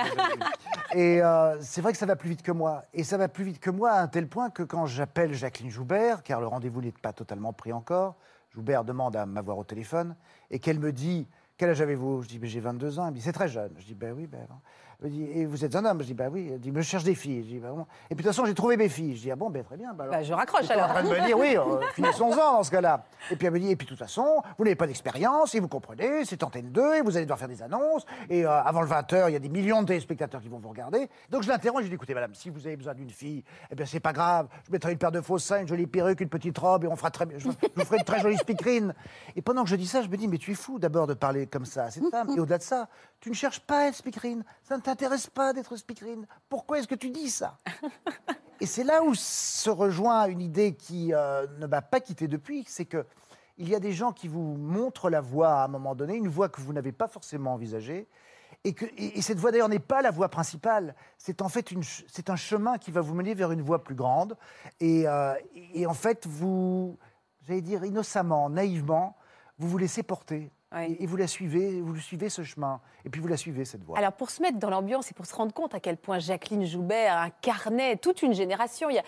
*laughs* et euh, c'est vrai que ça va plus vite que moi. Et ça va plus vite que moi à un tel point que quand j'appelle Jacqueline Joubert, car le rendez-vous n'est pas totalement pris encore, Joubert demande à m'avoir au téléphone et qu'elle me dit Quel âge avez-vous? Je dis Ben, J'ai 22 ans. Elle me dit C'est très jeune. Je dis Ben oui, ben. Me dit Et vous êtes un homme Je dis Ben oui. Elle dit Mais je cherche des filles. Je dis bon. Et puis de toute façon, j'ai trouvé mes filles. Je dis Ah bon, ben très bien. alors. Bah, je raccroche J'étais en alors. train de me dire, oui, *laughs* euh, finissons-en dans ce cas-là. Et puis elle me dit, et puis de toute façon, vous n'avez pas d'expérience, et vous comprenez, c'est Antenne 2, et vous allez devoir faire des annonces, et euh, avant le 20h, il y a des millions de téléspectateurs qui vont vous regarder. Donc je l'interroge, je lui dis, écoutez, madame, si vous avez besoin d'une fille, eh bien c'est pas grave, je mettrai une paire de faux seins, une jolie perruque, une petite robe, et on fera très bien, je, je vous ferai une très jolie speakerine. Et pendant que je dis ça, je me dis, mais tu es fou d'abord de parler comme ça à cette femme, et au-delà de ça, tu ne cherches pas à être speakerine, ça ne t'intéresse pas d'être speakerine. Pourquoi est-ce que tu dis ça *laughs* et c'est là où se rejoint une idée qui euh, ne m'a pas quitté depuis, c'est que il y a des gens qui vous montrent la voie à un moment donné, une voie que vous n'avez pas forcément envisagée, et, que, et, et cette voie d'ailleurs n'est pas la voie principale, c'est en fait c'est un chemin qui va vous mener vers une voie plus grande, et, euh, et en fait vous, j'allais dire innocemment, naïvement, vous vous laissez porter. Oui. Et, et vous la suivez, vous suivez ce chemin, et puis vous la suivez cette voie. Alors pour se mettre dans l'ambiance et pour se rendre compte à quel point Jacqueline Joubert incarnait toute une génération, il y a-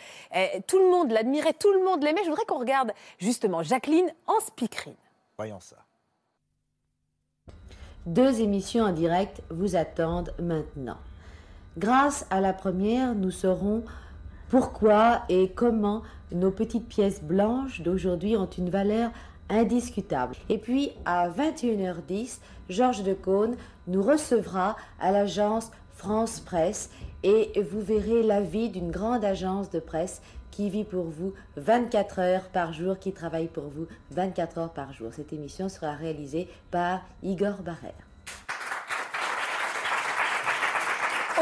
eh, tout le monde l'admirait, tout le monde l'aimait. Je voudrais qu'on regarde justement Jacqueline en speakerine. Voyons ça. Deux émissions en direct vous attendent maintenant. Grâce à la première, nous saurons pourquoi et comment nos petites pièces blanches d'aujourd'hui ont une valeur indiscutable. Et puis à 21h10, Georges Decaune nous recevra à l'agence France Presse et vous verrez la vie d'une grande agence de presse qui vit pour vous 24 heures par jour, qui travaille pour vous 24 heures par jour. Cette émission sera réalisée par Igor Barrère.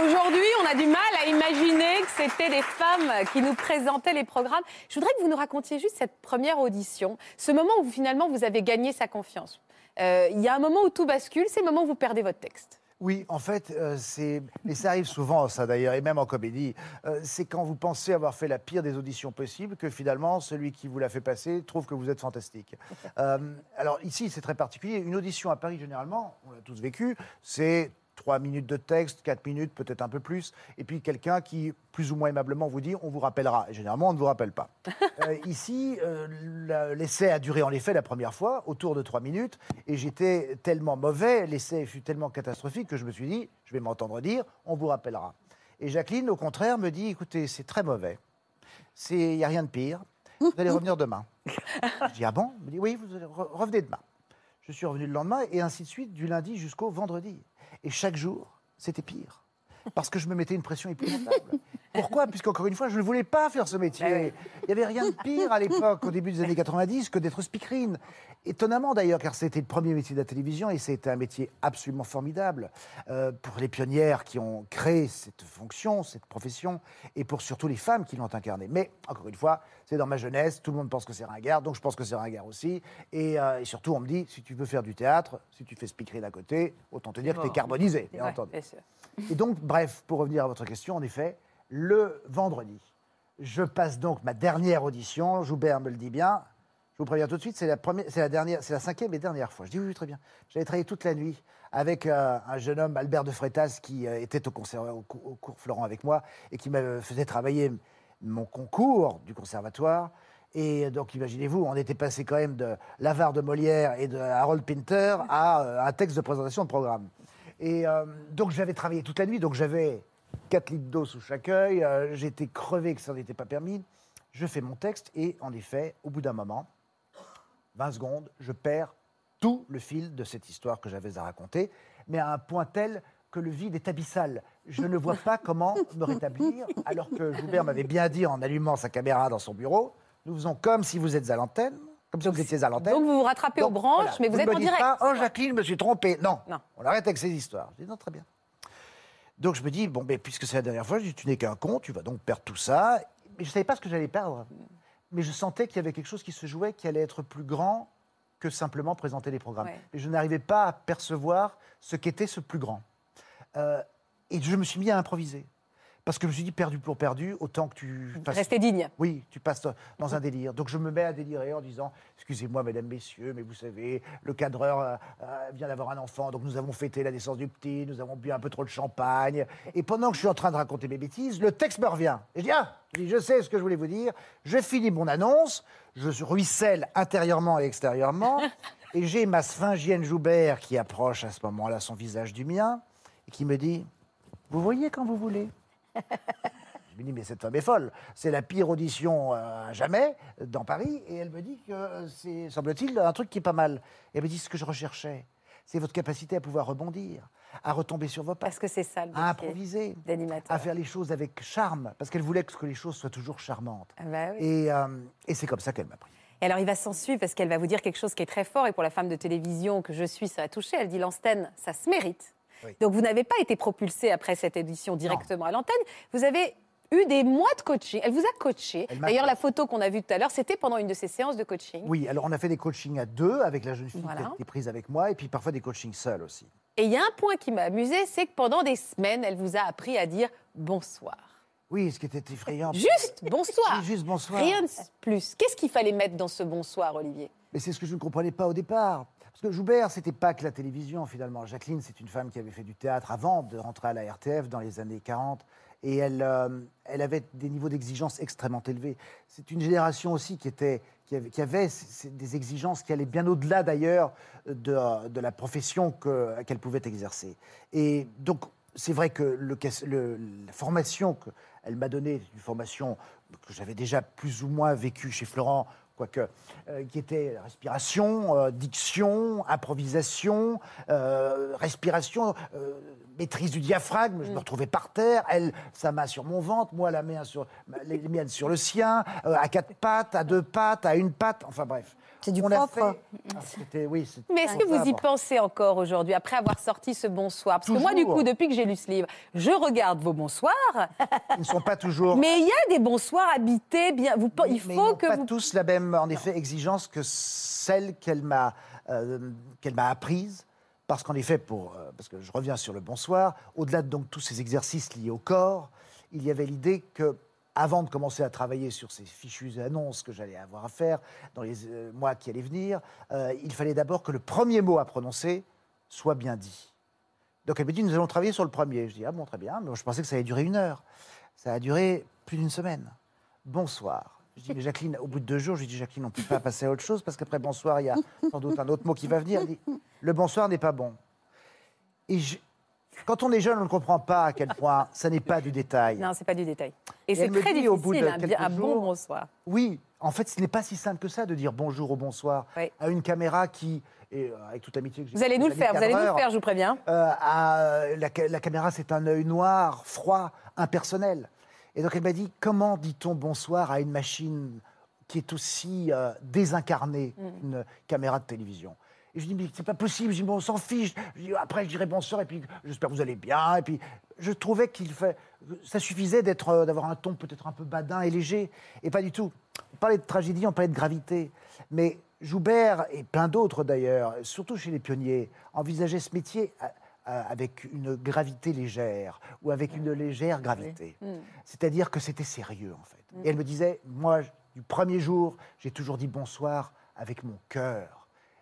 Aujourd'hui, on a du mal à imaginer que c'était des femmes qui nous présentaient les programmes. Je voudrais que vous nous racontiez juste cette première audition, ce moment où finalement vous avez gagné sa confiance. Euh, Il y a un moment où tout bascule, c'est le moment où vous perdez votre texte. Oui, en fait, euh, c'est. Mais ça arrive souvent, ça d'ailleurs, et même en comédie. Euh, c'est quand vous pensez avoir fait la pire des auditions possibles que finalement, celui qui vous l'a fait passer trouve que vous êtes fantastique. Euh, alors ici, c'est très particulier. Une audition à Paris, généralement, on l'a tous vécu, c'est. Trois minutes de texte, quatre minutes, peut-être un peu plus, et puis quelqu'un qui, plus ou moins aimablement, vous dit on vous rappellera. Et généralement, on ne vous rappelle pas. *laughs* Euh, ici, euh, l'essai a duré en effet la première fois, autour de trois minutes, et j'étais tellement mauvais, l'essai fut tellement catastrophique que je me suis dit, je vais m'entendre dire, on vous rappellera. Et Jacqueline, au contraire, me dit, écoutez, c'est très mauvais. Il n'y a rien de pire. Vous allez revenir demain. Je dis, ah bon? Elle me dit, oui, vous allez re- revenez demain. Je suis revenu le lendemain, et ainsi de suite, du lundi jusqu'au vendredi. Et chaque jour, c'était pire. Parce que je me mettais une pression épouvantable. Pourquoi? Puisqu'encore une fois, je ne voulais pas faire ce métier. Il n'y avait rien de pire à l'époque, au début des années 90, que d'être speakerine. Étonnamment d'ailleurs, car c'était le premier métier de la télévision et c'était un métier absolument formidable euh, pour les pionnières qui ont créé cette fonction, cette profession, et pour surtout les femmes qui l'ont incarnée. Mais encore une fois, c'est dans ma jeunesse, tout le monde pense que c'est ringard, donc je pense que c'est ringard aussi. Et, euh, et surtout, on me dit, si tu veux faire du théâtre, si tu fais speakerine à côté, autant te dire que tu es carbonisé, bien entendu. bien sûr. Et donc, bref, pour revenir à votre question, en effet, le vendredi, je passe donc ma dernière audition. Joubert me le dit bien. Je vous préviens tout de suite, c'est la première, c'est la dernière, c'est la cinquième et dernière fois. Je dis oui, très bien. J'avais travaillé toute la nuit avec euh, un jeune homme, Albert de Freitas, qui euh, était au, au cours Florent avec moi et qui me faisait travailler mon concours du conservatoire. Et donc, imaginez-vous, on était passé quand même de l'avare de Molière et de Harold Pinter à euh, un texte de présentation de programme. Et euh, donc, j'avais travaillé toute la nuit, donc j'avais 4 litres d'eau sous chaque œil, euh, j'étais crevé que ça n'était pas permis. Je fais mon texte et, en effet, au bout d'un moment, 20 secondes, je perds tout le fil de cette histoire que j'avais à raconter, mais à un point tel que le vide est abyssal. Je ne vois pas comment me rétablir, alors que Joubert m'avait bien dit en allumant sa caméra dans son bureau, nous faisons comme si vous êtes à l'antenne, comme si vous étiez à l'antenne. Donc vous vous rattrapez aux branches, voilà. mais vous, êtes me en direct. pas, oh Jacqueline, je me suis trompé. Non, Non. on arrête avec ces histoires. Je dis non, très bien. Donc je me dis, bon, ben, puisque c'est la dernière fois, je dis, tu n'es qu'un con, tu vas donc perdre tout ça. Mais je ne savais pas ce que j'allais perdre. Mais je sentais qu'il y avait quelque chose qui se jouait, qui allait être plus grand que simplement présenter les programmes. Ouais. Mais je n'arrivais pas à percevoir ce qu'était ce plus grand. Euh, et je me suis mis à improviser. Parce que je me suis dit, perdu pour perdu, autant que tu fasses Restez digne. oui, tu passes dans un délire. Donc je me mets à délirer en disant Excusez-moi, mesdames, messieurs, mais vous savez, le cadreur euh, euh, vient d'avoir un enfant, donc nous avons fêté la naissance du petit, nous avons bu un peu trop de champagne. Et pendant que je suis en train de raconter mes bêtises, le texte me revient. Et je dis Ah, je, dis, je sais ce que je voulais vous dire. Je finis mon annonce, je ruisselle intérieurement et extérieurement, *laughs* et j'ai ma sphingienne Joubert qui approche à ce moment-là son visage du mien et qui me dit Vous voyez quand vous voulez. Je me dis, mais cette femme est folle. C'est la pire audition euh, à jamais dans Paris. Et elle me dit que euh, c'est, semble-t-il, un truc qui est pas mal. Et elle me dit, ce que je recherchais, c'est votre capacité à pouvoir rebondir, à retomber sur vos pattes, Parce que c'est ça le à improviser, d'animateur. à faire les choses avec charme. Parce qu'elle voulait que les choses soient toujours charmantes. Ah bah oui. Et, euh, et c'est comme ça qu'elle m'a pris. Et alors, il va s'en suivre parce qu'elle va vous dire quelque chose qui est très fort. Et pour la femme de télévision que je suis, ça va toucher. Elle dit l'antenne, ça se mérite. Oui. Donc, vous n'avez pas été propulsé après cette édition directement à l'antenne. Vous avez eu des mois de coaching. Elle vous a coaché. D'ailleurs, la photo qu'on a vue tout à l'heure, c'était pendant une de ces séances de coaching. Oui, alors on a fait des coachings à deux avec la jeune fille Voilà. qui a été prise avec moi, et puis parfois des coachings seuls aussi. Et il y a un point qui m'a amusé, c'est que pendant des semaines, elle vous a appris à dire bonsoir. Oui, ce qui était effrayant. Juste bonsoir. Juste bonsoir. Rien de plus. Qu'est-ce qu'il fallait mettre dans ce bonsoir, Olivier? Mais c'est ce que je ne comprenais pas au départ. Parce que Joubert, c'était pas que la télévision finalement. Jacqueline, c'est une femme qui avait fait du théâtre avant de rentrer à la RTF dans les années 40. Et elle, euh, elle avait des niveaux d'exigence extrêmement élevés. C'est une génération aussi qui, était, qui avait, des exigences qui allaient bien au-delà d'ailleurs de, la profession que- qu'elle pouvait exercer. Et donc, c'est vrai que la formation qu'elle m'a donnée, une formation que j'avais déjà plus ou moins vécue chez Florent, quoique, euh, qui était respiration, euh, diction, improvisation, euh, respiration, maîtrise du diaphragme. Je me retrouvais par terre, elle, sa main sur mon ventre, moi la main sur, les miennes sur le sien, à quatre pattes, à deux pattes, à une patte, enfin bref. C'est du On propre. fait- Ah, oui, Mais est-ce que vous y pensez encore aujourd'hui, après avoir sorti ce bonsoir Parce que moi, du coup, depuis que j'ai lu ce livre, je regarde vos bonsoirs, *laughs* Ils ne sont pas toujours. mais il y a des bonsoirs habités bien. Vous, Mais- il mais faut n'ont que pas vous. tous la même, en effet, exigence que celle qu'elle m'a euh, qu'elle m'a apprise. Parce qu'en effet, pour, euh, parce que je reviens sur le bonsoir, au-delà de donc tous ces exercices liés au corps, il y avait l'idée que avant de commencer à travailler sur ces fichues annonces que j'allais avoir à faire dans les euh, mois qui allaient venir, euh, il fallait d'abord que le premier mot à prononcer soit bien dit. Donc elle me dit, nous allons travailler sur le premier. Je dis, ah bon, très bien, mais je pensais que ça allait durer une heure. Ça a duré plus d'une semaine. Bonsoir. Je dis, mais Jacqueline, au bout de deux jours, je lui dis, Jacqueline, on ne peut pas passer à autre chose parce qu'après bonsoir, il y a sans doute un autre mot qui va venir. Elle dit, le bonsoir n'est pas bon. Et je- quand on est jeune, on ne comprend pas à quel point ça n'est pas du détail. Non, c'est pas du détail. Et, Et c'est très dit, au bout difficile, de un, quelques un bon jours, bonsoir. Oui, en fait, ce n'est pas si simple que ça de dire bonjour ou bonsoir Oui. à une caméra qui, et euh, avec toute l'amitié que j'ai Vous allez nous le faire, vous allez nous le faire, je vous préviens. euh, à- la, ca- la caméra, c'est un œil noir, froid, impersonnel. Et donc elle m'a dit, comment dit-on bonsoir à une machine qui est aussi euh, désincarnée qu'une caméra de télévision? Et je dis, mais c'est pas possible, je dis, bon, on s'en fiche. Je dis, après, je dirai bonsoir, et puis j'espère que vous allez bien. Et puis je trouvais qu'il fait, ça suffisait d'être, euh, d'avoir un ton peut-être un peu badin et léger, et pas du tout. On parlait de tragédie, on parlait de gravité. Mais Joubert, et plein d'autres d'ailleurs, surtout chez les pionniers, envisageaient ce métier à- à- avec une gravité légère ou avec une légère gravité. C'est-à-dire que c'était sérieux en fait. Et elle me disait, moi, du premier jour, j'ai toujours dit bonsoir avec mon cœur.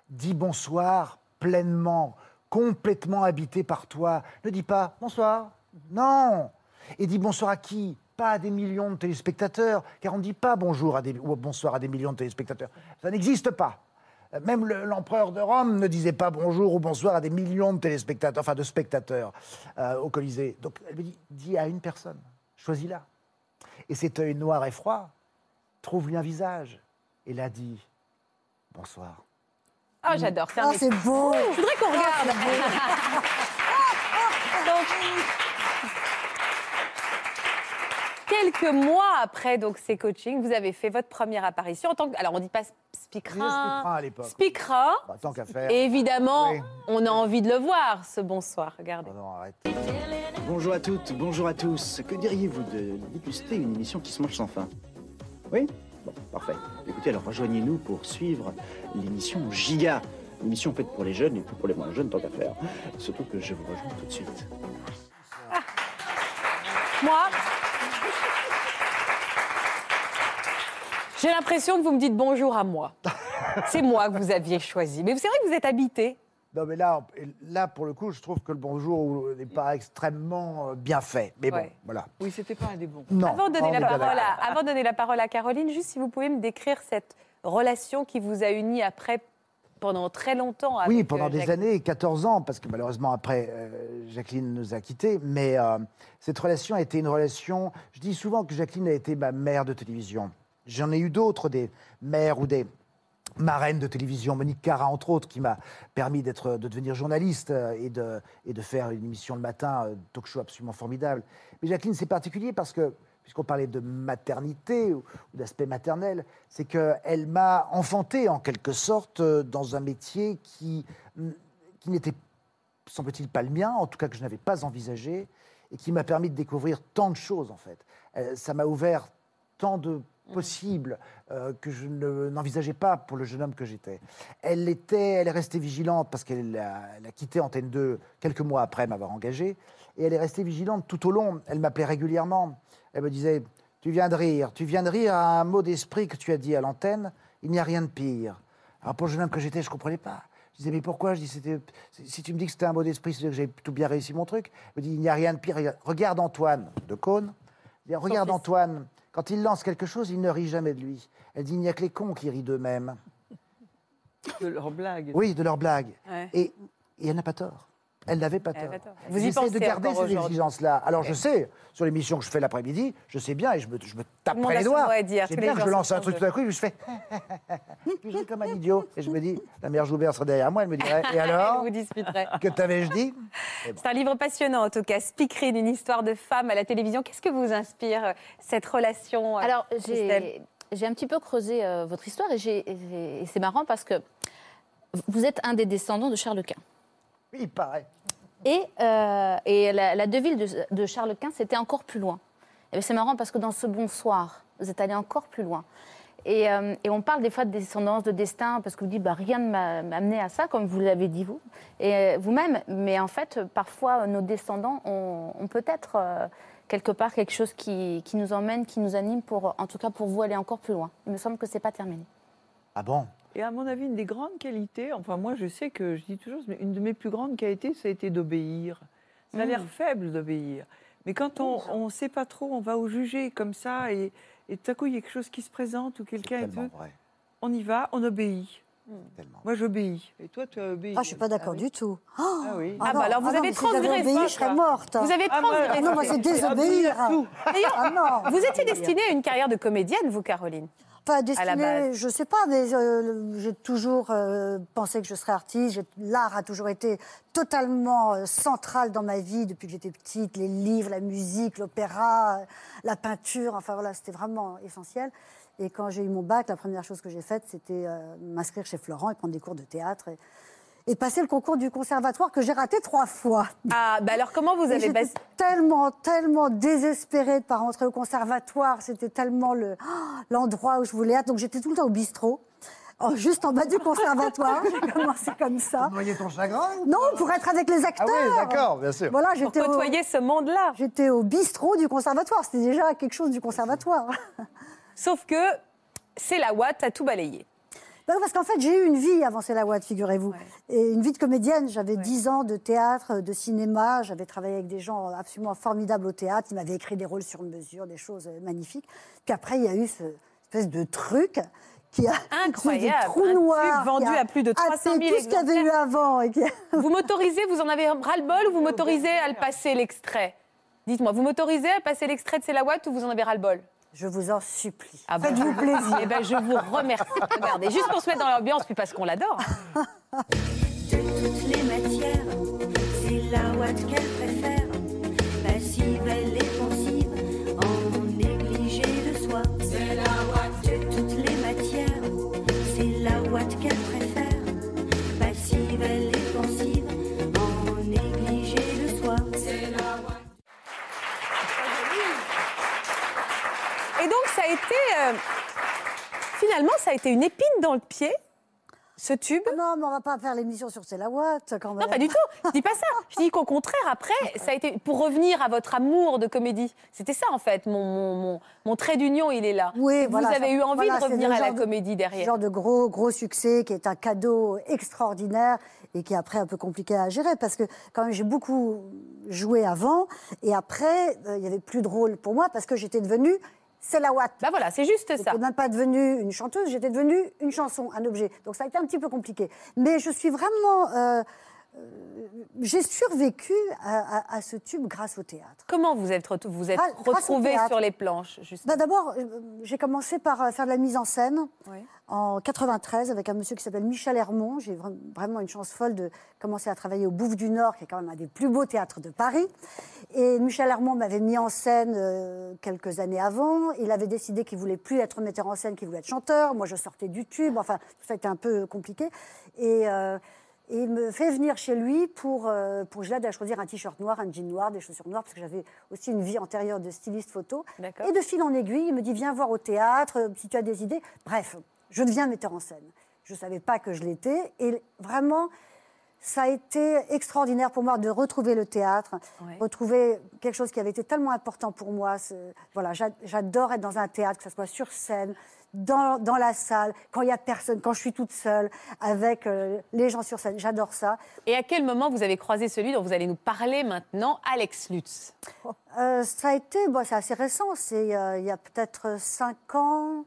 Dis bonsoir pleinement, complètement habité par toi. Ne dis pas bonsoir. Non. Et dis bonsoir à qui? Pas à des millions de téléspectateurs, car on ne dit pas bonjour à des, ou bonsoir à des millions de téléspectateurs. Ça n'existe pas. Même le- l'empereur de Rome ne disait pas bonjour ou bonsoir à des millions de téléspectateurs, enfin de spectateurs euh, au Colisée. Donc elle dit, dis à une personne, choisis-la. Et cet œil noir et froid, trouve-lui un visage. Et là dit, bonsoir. Ah, j'adore. C'est un Oh, c'est beau. Je voudrais qu'on regarde. Donc, quelques mois après donc ces coachings, vous avez fait votre première apparition en tant que alors on dit pas speakerin, speakerin à l'époque. speakerin. Bah, tant qu'à faire. Et évidemment, Oui. on a envie de le voir ce bonsoir. Regardez. Oh non, arrête. Bonjour à toutes, bonjour à tous. Que diriez-vous de déguster une émission qui se mange sans fin? Oui? Parfait. Écoutez, alors rejoignez-nous pour suivre l'émission Giga. Une émission faite pour les jeunes et pour les moins jeunes, tant qu'à faire. Surtout que je vous rejoins tout de suite. Moi, j'ai l'impression que vous me dites bonjour à moi. C'est moi que vous aviez choisi. Mais c'est vrai que vous êtes habité. Non, mais là, là, pour le coup, je trouve que le bonjour n'est pas extrêmement euh, bien fait. Mais bon, Ouais. voilà. Oui, c'était pas un des bons. Non, Avant de, on donner la parole à, avant de donner la parole à Caroline, juste si vous pouvez me décrire cette relation qui vous a unis après pendant très longtemps. Oui, pendant euh, des Jacques- années, 14 ans, parce que malheureusement après, euh, Jacqueline nous a quittés. Mais euh, cette relation a été une relation. Je dis souvent que Jacqueline a été ma mère de télévision. J'en ai eu d'autres, des mères ou des marraines de télévision, Monique Cara entre autres, qui m'a permis de devenir journaliste euh, et de, et de faire une émission le matin, euh, talk show absolument formidable. Mais Jacqueline, c'est particulier parce que, puisqu'on parlait de maternité ou, d'aspect maternel, c'est qu'elle m'a enfanté en quelque sorte euh, dans un métier qui, mm, qui n'était, semble-t-il, pas le mien, en tout cas que je n'avais pas envisagé, et qui m'a permis de découvrir tant de choses en fait. Ça m'a ouvert tant de possibles euh, que je ne- n'envisageais pas pour le jeune homme que j'étais. Elle était, elle est restée vigilante parce qu'elle a, a quitté Antenne 2 quelques mois après m'avoir engagé, et elle est restée vigilante tout au long. Elle m'appelait régulièrement. Elle me disait Tu viens de rire, tu viens de rire à un mot d'esprit que tu as dit à l'antenne. Il n'y a rien de pire. Alors pour le jeune homme que j'étais, je comprenais pas. Je disais mais pourquoi? Je dis si tu me dis que c'était un mot d'esprit, c'est que j'ai plutôt bien réussi mon truc. Elle me dit il n'y a rien de pire. Regarde Antoine de Cône. Je dis, Regarde. Antoine, quand il lance quelque chose, il ne rit jamais de lui. Elle dit il n'y a que les cons qui rient d'eux-mêmes. De leur blague. Oui, de leurs blagues. Ouais. Et, et elle n'a pas tort. Elle n'avait pas tort. Vous y pensez de garder ces exigences-là. Alors je sais, sur l'émission que je fais l'après-midi, je sais bien et je me, je me tape le monde près a les doigts. dire, bien que je lance un truc tout à coup et je fais. Puis *laughs* je fais comme un idiot. Et je me dis, la mère Joubert serait derrière moi, elle me dirait Et *laughs* alors vous disputerez. Que t'avais-je dit C'est un livre passionnant en tout cas, Speakerine, une histoire de femme à la télévision. Qu'est-ce que vous inspire euh, cette relation euh, Alors, j'ai un petit peu creusé euh, votre histoire et c'est marrant parce que vous êtes un des descendants de Charles Quint. Oui, il paraît. Et, euh, et la, la devise de, de Charles Quint, c'était encore plus loin. Et c'est marrant parce que dans ce bonsoir, vous êtes allé encore plus loin. Et, euh, et on parle des fois de descendance, de destin, parce que vous dites, bah, rien ne m'a amené à ça, comme vous l'avez dit vous, et euh, vous-même. Mais en fait, parfois, nos descendants ont, ont peut-être euh, quelque part quelque chose qui, qui nous emmène, qui nous anime, pour, en tout cas pour vous aller encore plus loin. Il me semble que c'est pas terminé. Ah bon? Et à mon avis, une des grandes qualités, enfin moi je sais que je dis toujours, mais une de mes plus grandes qualités, ça a été d'obéir. Ça a l'air faible d'obéir. Mais quand on ne sait pas trop, on va au juger comme ça, et, et tout à coup il y a quelque chose qui se présente ou quelqu'un est Tellement peu, vrai. on y va, on obéit. Tellement. Moi j'obéis. Et toi tu as obéi. Ah, je suis pas d'accord oui du tout. Ah oui. Ah, non, bah alors vous non, avez mais si j'avais transgressé, obéi, je serais morte. Vous avez Ah, transgressé. Ah non, moi, c'est désobéir. Ah vous étiez destinée à une carrière de comédienne, vous, Caroline Pas base. je sais pas, mais euh, j'ai toujours euh, pensé que je serais artiste. L'art a toujours été totalement euh, central dans ma vie depuis que j'étais petite. Les livres, la musique, l'opéra, la peinture, enfin voilà, c'était vraiment essentiel. Et quand j'ai eu mon bac, la première chose que j'ai faite, c'était m'inscrire chez Florent et prendre des cours de théâtre et, et passer le concours du conservatoire que j'ai raté trois fois. Ah, bah alors comment vous avez J'étais basé tellement, tellement désespérée de ne pas rentrer au conservatoire. C'était tellement le- oh, *gasps* l'endroit où je voulais être. Donc j'étais tout le temps au bistrot, juste en bas du conservatoire. *laughs* J'ai commencé comme ça. Noyer ton chagrin Non, pour être avec les Ah acteurs. oui, d'accord, bien sûr. Voilà, pour j'étais au, côtoyer ce monde-là j'étais au bistrot du conservatoire. C'était déjà quelque chose du conservatoire. Sauf que c'est la Watt a tout balayé. Parce qu'en fait, j'ai eu une vie avant C'est la Watt, figurez-vous. Et une vie de comédienne. J'avais 10 ans de théâtre, de cinéma. J'avais travaillé avec des gens absolument formidables au théâtre. Ils m'avaient écrit des rôles sur mesure, des choses euh, magnifiques. Puis après, il y a eu ce espèce de truc qui a *laughs* Incroyable, une espèce de trou un vendu à plus de 300 000 happé tout ce qu'il y avait eu avant. Et qui a- *laughs* Vous m'autorisez, vous en avez ras-le-bol ou vous m'autorisez à le passer l'extrait? Dites-moi, vous m'autorisez à passer l'extrait de C'est la Watt ou vous en avez ras-le-bol? Je vous en supplie. Ah bon Faites-vous plaisir. *laughs* Eh ben, je vous remercie. Regardez, juste pour se mettre dans l'ambiance, puis parce qu'on l'adore. De toutes les matières, c'est la ouate qu'elle préfère. Passive, elle est pensive, en négligé de soi. C'est la ouate. De toutes les matières, c'est la ouate qu'elle préfère. Passive, elle est a été. euh, finalement, ça a été une épine dans le pied, ce tube. Non, mais on va pas faire l'émission sur C'est la Watt quand même. Non, pas du tout. Je dis pas ça. Je dis qu'au contraire, après, ça a été pour revenir à votre amour de comédie. C'était ça, en fait. Mon, mon, mon, mon trait d'union, il est là. Oui, Vous voilà, avez ça- eu envie voilà, de revenir à la de- comédie Ce derrière. genre de gros, gros succès qui est un cadeau extraordinaire et qui est après un peu compliqué à gérer parce que quand même j'ai beaucoup joué avant et après euh, il y avait plus de rôle pour moi parce que j'étais devenue c'est la Watt. Bah voilà, c'est juste ça. J'étais même pas devenue une chanteuse, j'étais devenue une chanson, un objet. Donc ça a été un petit peu compliqué. Mais je suis vraiment. euh, j'ai survécu à, à- à ce tube grâce au théâtre. Comment vous êtes, vous êtes Grâce- grâce au retrouvé théâtre. sur les planches justement Bah, D'abord, euh, j'ai commencé par euh, faire de la mise en scène Oui. en 93 avec un monsieur qui s'appelle Michel Hermont. J'ai vra- vraiment une chance folle de commencer à travailler au Bouffe du Nord, qui est quand même un des plus beaux théâtres de Paris. Et Michel Hermont m'avait mis en scène euh, quelques années avant. Il avait décidé qu'il voulait plus être metteur en scène, qu'il voulait être chanteur. Moi, je sortais du tube. Enfin, tout ça était un peu compliqué. Et, euh, et il me fait venir chez lui pour, euh, pour que je l'aide à choisir un t-shirt noir, un jean noir, des chaussures noires, parce que j'avais aussi une vie antérieure de styliste photo. Et de fil en aiguille, il me dit Viens voir au théâtre, euh, si tu as des idées. Bref, je deviens metteur en scène. Je ne savais pas que je l'étais. Et vraiment, ça a été extraordinaire pour moi de retrouver le théâtre, Ouais. retrouver quelque chose qui avait été tellement important pour moi. Voilà, j'a- j'adore être dans un théâtre, que ce soit sur scène, dans, dans la salle, quand il n'y a personne, quand je suis toute seule, avec euh, les gens sur scène. J'adore ça. Et à quel moment vous avez croisé celui dont vous allez nous parler maintenant, Alex Lutz? Euh, ça a été, bon, c'est assez récent, c'est euh, il y a peut-être 5 ans,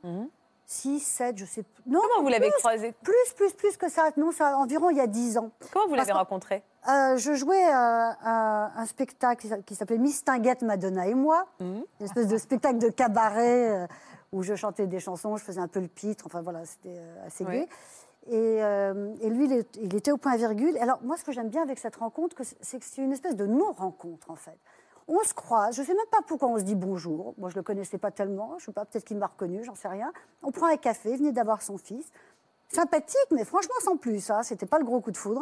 6, 7, je sais plus. Non, Comment vous l'avez croisé? Plus, plus, plus que ça. Non, ça environ il y a 10 ans. Comment vous l'avez rencontré? Euh, je jouais euh, un, un spectacle qui s'a- qui s'appelait Mistinguette, Madonna et moi. Mhm. Une espèce de spectacle de cabaret euh, où je chantais des chansons, je faisais un peu le pitre, enfin voilà, c'était euh, assez Oui. gai. Et, euh, et lui, il, est- il était au point virgule. Alors moi, ce que j'aime bien avec cette rencontre, c'est que c'est une espèce de non-rencontre en fait. On se croise, je ne sais même pas pourquoi on se dit bonjour. Moi, je ne le connaissais pas tellement, je ne sais pas, peut-être qu'il m'a reconnu, j'en sais rien. On prend un café, il venait d'avoir son fils. Sympathique, mais franchement sans plus, hein, c'était pas le gros coup de foudre.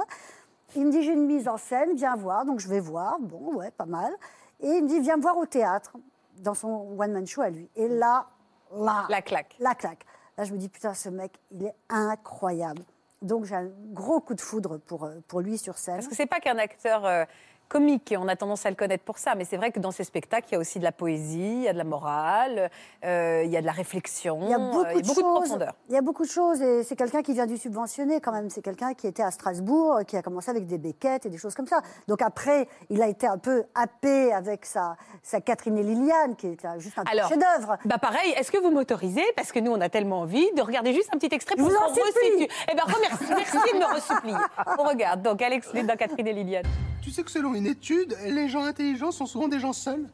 Il me dit j'ai une mise en scène, viens voir, donc je vais voir, bon ouais, pas mal. Et il me dit viens me voir au théâtre, dans son one-man show à lui. Et là, là, La claque. la claque. Là, je me dis, putain, ce mec, il est incroyable. Donc, j'ai un gros coup de foudre pour, euh, pour lui sur scène. Parce que c'est pas qu'un acteur euh, comique, et on a tendance à le connaître pour ça, mais c'est vrai que dans ces spectacles, il y a aussi de la poésie, il y a de la morale, euh, il y a de la réflexion, Il y a beaucoup, euh, a de, beaucoup de choses. profondeur. Il y a beaucoup de choses et c'est quelqu'un qui vient du subventionné quand même. C'est quelqu'un qui était à Strasbourg, qui a commencé avec des béquettes et des choses comme ça. Donc après, il a été un peu happé avec sa, sa Catherine et Liliane, qui était juste un chef-d'œuvre. Bah pareil, est-ce que vous m'autorisez, parce que nous on a tellement envie, de regarder juste un petit extrait pour vous en Eh bien, merci, merci de me ressupplier. On regarde donc Alex Lé dans Catherine et Liliane. Tu sais que selon une étude, les gens intelligents sont souvent des gens seuls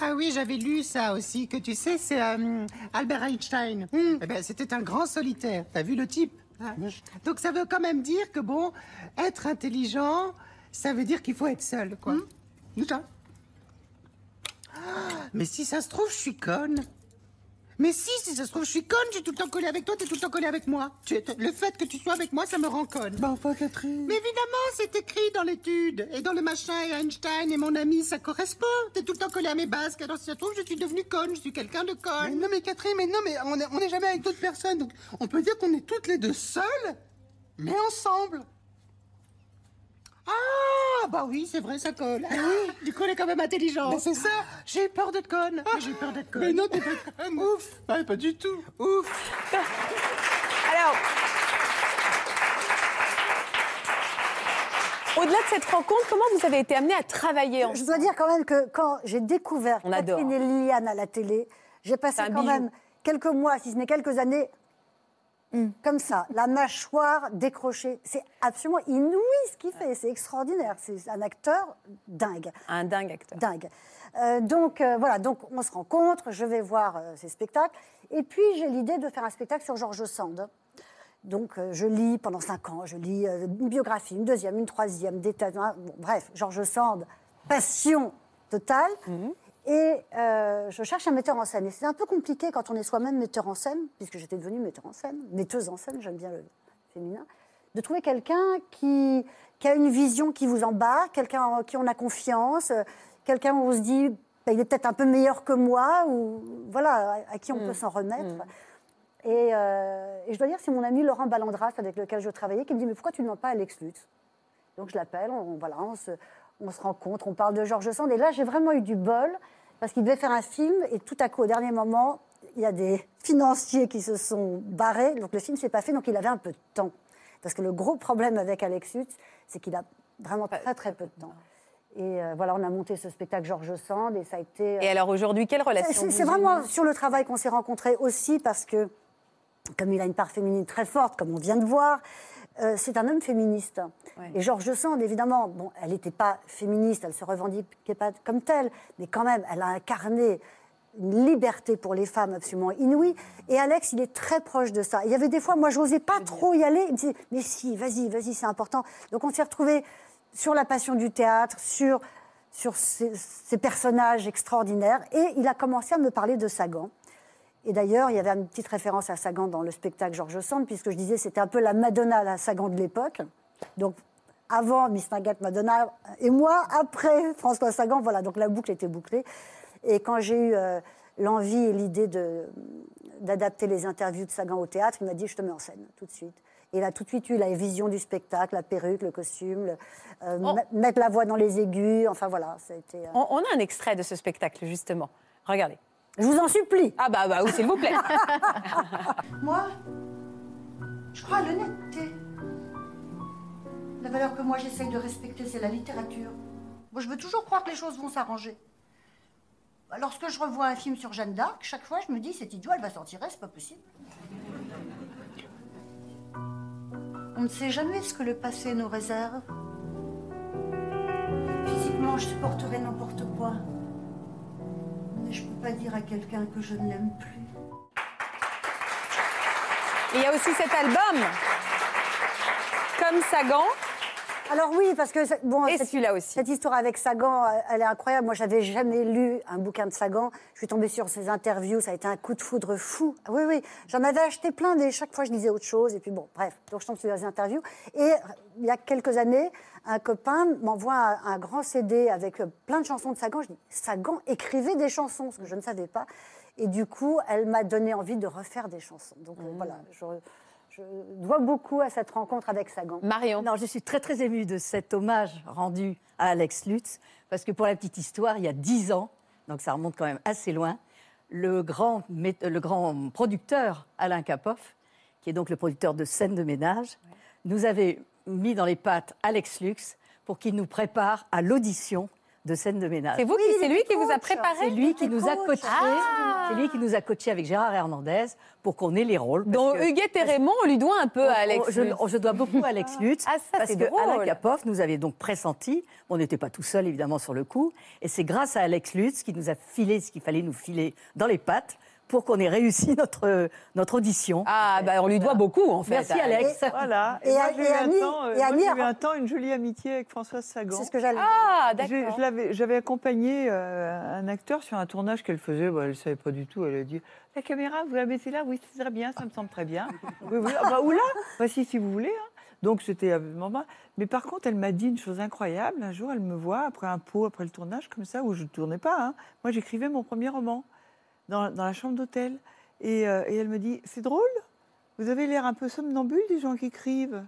ah oui, j'avais lu ça aussi, que tu sais, c'est euh, Albert Einstein. Eh ben, c'était un grand solitaire. T'as vu le type? Ah. Donc ça veut quand même dire que, bon, être intelligent, ça veut dire qu'il faut être seul, quoi. Ah, Mais si ça se trouve, je suis conne. Mais si, si ça se trouve, je suis conne, je suis tout le temps collé avec toi, t'es tout le temps collé avec moi. Tu es- le fait que tu sois avec moi, ça me rend conne. Bah enfin, Catherine. Mais évidemment, c'est écrit dans l'étude. Et dans le machin, et Einstein et mon ami, ça correspond. T'es tout le temps collé à mes bases. Alors si ça se trouve, je suis devenue conne, je suis quelqu'un de Mais conne. non, mais Catherine, mais non, mais on est, on est jamais avec d'autres personnes. Donc, on peut dire qu'on est toutes les deux seules, mais ensemble. Ah, bah oui, c'est vrai, ça colle. Du coup, elle est quand même intelligente. Mais c'est ça. J'ai peur d'être conne. Mais j'ai peur d'être conne. Mais non, t'es pas conne. Ouf. Ah, pas du tout. Ouf. Alors, au-delà de cette rencontre, comment vous avez été amené à travailler ensemble Je dois dire quand même que quand j'ai découvert On adore. Catherine et Liliane à la télé, j'ai passé quand bijou. même quelques mois, si ce n'est quelques années, comme ça, la mâchoire décrochée. C'est absolument inouï ce qu'il fait, c'est extraordinaire. C'est un acteur dingue. Un dingue acteur. Dingue. Euh, donc euh, voilà, donc on se rencontre, je vais voir euh, ces spectacles, et puis j'ai l'idée de faire un spectacle sur Georges Sand. Donc euh, je lis pendant cinq ans, je lis une biographie, une deuxième, une troisième, des tas, bon, bref, Georges Sand, passion totale. Et euh, je cherche un metteur en scène. Et c'est un peu compliqué quand on est soi-même metteur en scène, puisque j'étais devenue metteur en scène, metteuse en scène, j'aime bien le féminin, de trouver quelqu'un qui, qui a une vision qui vous embarque, quelqu'un en qui on a confiance, euh, quelqu'un où on se dit, bah, il est peut-être un peu meilleur que moi, ou voilà, à, à qui on peut s'en remettre. Et, euh, et je dois dire, c'est mon ami Laurent Ballandras, avec lequel je travaillais, qui me dit, mais pourquoi tu ne demandes pas Alex Lutz? Donc je l'appelle, on, voilà, on, se, on se rencontre, on parle de Georges Sand. Et là, j'ai vraiment eu du bol, parce qu'il devait faire un film, et tout à coup, au dernier moment, il y a des financiers qui se sont barrés, donc le film s'est pas fait, donc il avait un peu de temps. Parce que le gros problème avec Alex Lutz, c'est qu'il a vraiment très très peu de temps. Et euh, voilà, on a monté ce spectacle Georges Sand, et ça a été... euh, Et alors aujourd'hui, quelle relation c'est vraiment sur le travail qu'on s'est rencontrés aussi parce que, comme il a une part féminine très forte, comme on vient de voir, euh, c'est un homme féministe. Et Georges Sand, évidemment, bon, elle n'était pas féministe, elle se revendiquait pas comme telle, mais quand même, elle a incarné une liberté pour les femmes absolument inouïe. Et Alex, il est très proche de ça. Il y avait des fois, moi, je n'osais pas trop y aller. Il me disait, mais si, vas-y, vas-y, c'est important. Donc on s'est retrouvés sur la passion du théâtre, sur, sur ces, ces personnages extraordinaires. Et il a commencé à me parler de Sagan. Et d'ailleurs, il y avait une petite référence à Sagan dans le spectacle Georges Sand, puisque je disais c'était un peu la Madonna, la Sagan de l'époque. Donc, avant Miss Nugget, Madonna et moi, après François Sagan, voilà, donc la boucle était bouclée. Et quand j'ai eu euh, l'envie et l'idée d'adapter les interviews de Sagan au théâtre, il m'a dit je te mets en scène tout de suite. Et il a tout de suite eu la vision du spectacle, la perruque, le costume, le- euh, Oh. me- mettre la voix dans les aigus, enfin voilà, ça a été... euh, On, on a un extrait de ce spectacle, justement. Regardez. Je vous en supplie. Ah bah, bah oui, s'il vous plaît. *laughs* Moi, je crois à l'honnêteté. La valeur que moi j'essaye de respecter, c'est la littérature. Moi, je veux toujours croire que les choses vont s'arranger. Lorsque je revois un film sur Jeanne d'Arc, chaque fois je me dis, cette idiot, elle va s'en tirer, c'est pas possible. On ne sait jamais ce que le passé nous réserve. je supporterai n'importe quoi. Je peux pas dire à quelqu'un que je ne l'aime plus. Il y a aussi cet album, comme Sagan. Alors oui, parce que bon, Et cette- celui-là aussi. Cette histoire avec Sagan, elle est incroyable. Moi, j'avais jamais lu un bouquin de Sagan. Je suis tombée sur ses interviews, ça a été un coup de foudre fou. Oui, oui, j'en avais acheté plein, mais chaque fois je lisais autre chose. Et puis bon, bref, donc je tombe sur les interviews. Et euh, il y a quelques années, un copain m'envoie un, un grand CD avec euh, plein de chansons de Sagan. Je dis, Sagan écrivait des chansons, ce que je ne savais pas. Et du coup, elle m'a donné envie de refaire des chansons. Donc euh, voilà, je, je dois beaucoup à cette rencontre avec Sagan. Marion. Non, je suis très très émue de cet hommage rendu à Alex Lutz, parce que pour la petite histoire, il y a dix ans, donc ça remonte quand même assez loin, le grand, le grand producteur Alain Capoff, qui est donc le producteur de scènes de ménage, nous avait mis dans les pattes Alex Lutz pour qu'il nous prépare à l'audition de scènes de ménage. C'est vous qui, c'est lui qui vous a préparé C'est lui qui nous a coach. coachés. Ah. C'est lui qui nous a coachés avec Gérard Hernandez pour qu'on ait les rôles. Donc que- Huguette et Raymond, on lui doit un peu à Alex. Je, Lutz. je dois beaucoup à Alex Lutz. Ah, ça, parce c'est que drôle. Alain Capoff nous avait donc pressenti. On n'était pas tout seul, évidemment, sur le coup. Et c'est grâce à Alex Lutz qui nous a filé ce qu'il fallait nous filer dans les pattes pour qu'on ait réussi *laughs* notre, notre audition. Ah, bah on lui doit beaucoup en fait. Merci, Alex. Voilà. Et, Et moi, j'ai et eu, un Annie- temps, et moi, eu un temps une jolie amitié avec Françoise Sagan. C'est ce que j'allais Ah, d'accord. J'avais accompagné euh, un acteur sur un tournage qu'elle faisait. Bah, elle ne savait pas du tout. Elle a dit La caméra, vous la mettez là? Oui, c'est très bien, ça me semble très bien. oui, oui. Ah, bah, ou là? Voici si vous voulez. hein. Donc c'était Mais par contre, elle m'a dit une chose incroyable. Un jour, elle me voit après un pot, après le tournage, comme ça, où je ne tournais pas. hein. Moi, j'écrivais mon premier roman dans, dans la chambre d'hôtel. Et, euh, et elle me dit C'est drôle Vous avez l'air un peu somnambule des gens qui écrivent.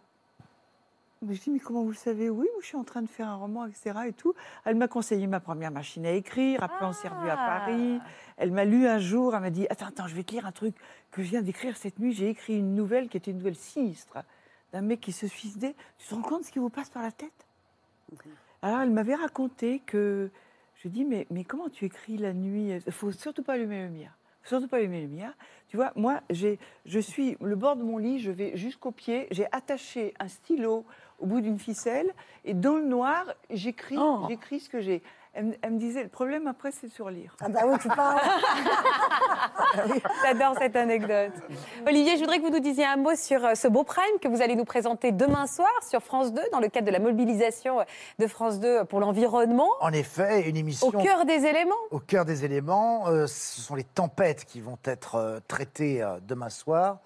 Mais je dis, mais comment vous le savez? Oui, moi, je suis en train de faire un roman, etc. Et tout. Elle m'a conseillé ma première machine à écrire. Après, on s'est revus à Ah. Paris. Elle m'a lu un jour. Elle m'a dit, attends, attends, je vais te lire un truc que je viens d'écrire cette nuit. J'ai écrit une nouvelle qui était une nouvelle sinistre d'un mec qui se suicidait. Tu te rends compte ce qui vous passe par la tête? Alors, elle m'avait raconté que... Je dis, mais, mais comment tu écris la nuit? Il faut surtout pas allumer la lumière. faut surtout pas allumer la lumière. Tu vois, moi, je suis le bord de mon lit, je vais jusqu'au pied. J'ai attaché un stylo au bout d'une ficelle et dans le noir, j'écris, Oh. j'écris ce que j'ai. Elle, me- elle me disait, le problème après, c'est de surlire. Ah bah oui, tu parles. *laughs* J'adore cette anecdote. Olivier, je voudrais que vous nous disiez un mot sur euh, ce beau prime que vous allez nous présenter demain soir sur France 2 dans le cadre de la mobilisation euh, de France 2 pour l'environnement. En effet, une émission Au cœur des éléments. au cœur des éléments. euh, ce sont les tempêtes qui vont être euh, traitées euh, demain soir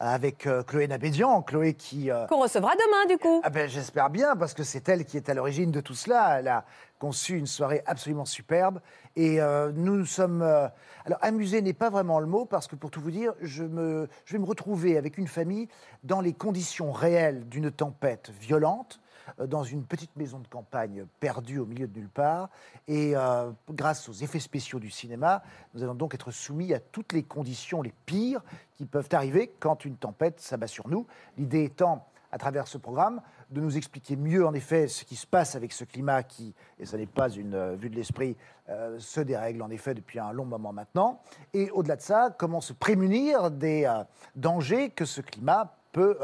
avec euh, Chloé Nabédian. Chloé qui... euh, Qu'on recevra demain, du coup. ah ben, J'espère bien, parce que c'est elle qui est à l'origine de tout cela. Elle a conçu une soirée absolument superbe. Et euh, nous nous sommes... euh, alors, amusés n'est pas vraiment le mot, parce que pour tout vous dire, je, me, je vais me retrouver avec une famille dans les conditions réelles d'une tempête violente, euh, dans une petite maison de campagne perdue au milieu de nulle part. Et grâce aux effets spéciaux du cinéma, nous allons donc être soumis à toutes les conditions les pires qui peuvent arriver quand une tempête s'abat sur nous. L'idée étant, à travers ce programme, de nous expliquer mieux, en effet, ce qui se passe avec ce climat qui, et ce n'est pas une euh, vue de l'esprit, euh, se dérègle en effet depuis un long moment maintenant. Et au-delà de ça, comment se prémunir des euh, dangers que ce climat peut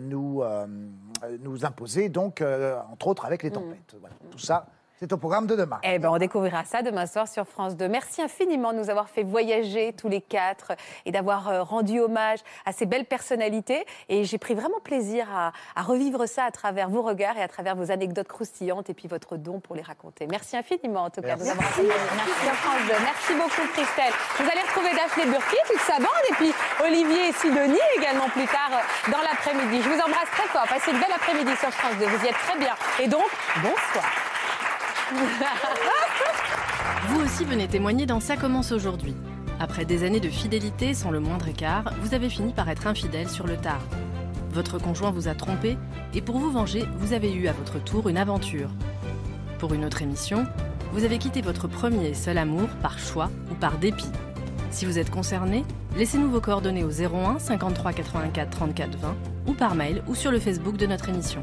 nous, nous imposer, donc, entre autres, avec les tempêtes. Voilà. Tout ça, c'est au programme de demain. Eh ben, on découvrira ça demain soir sur France 2. Merci infiniment de nous avoir fait voyager tous les quatre et d'avoir euh, rendu hommage à ces belles personnalités. Et j'ai pris vraiment plaisir à, à revivre ça à travers vos regards et à travers vos anecdotes croustillantes et puis votre don pour les raconter. Merci infiniment en tout cas de nous avoir accompagnés sur France 2. Merci beaucoup Christelle. Vous allez retrouver Daphné Burki, toute sa bande et puis Olivier et Sidonie également plus tard euh, dans l'après-midi. Je vous embrasse très fort. Passez une belle après-midi sur France 2. Vous y êtes très bien. Et donc, bonsoir. *laughs* Vous aussi venez témoigner dans Ça commence aujourd'hui. Après des années de fidélité sans le moindre écart, vous avez fini par être infidèle sur le tard. Votre conjoint vous a trompé et pour vous venger, vous avez eu à votre tour une aventure. Pour une autre émission, vous avez quitté votre premier et seul amour par choix ou par dépit. Si vous êtes concerné, laissez-nous vos coordonnées au 01 53 84 34 20 ou par mail ou sur le Facebook de notre émission.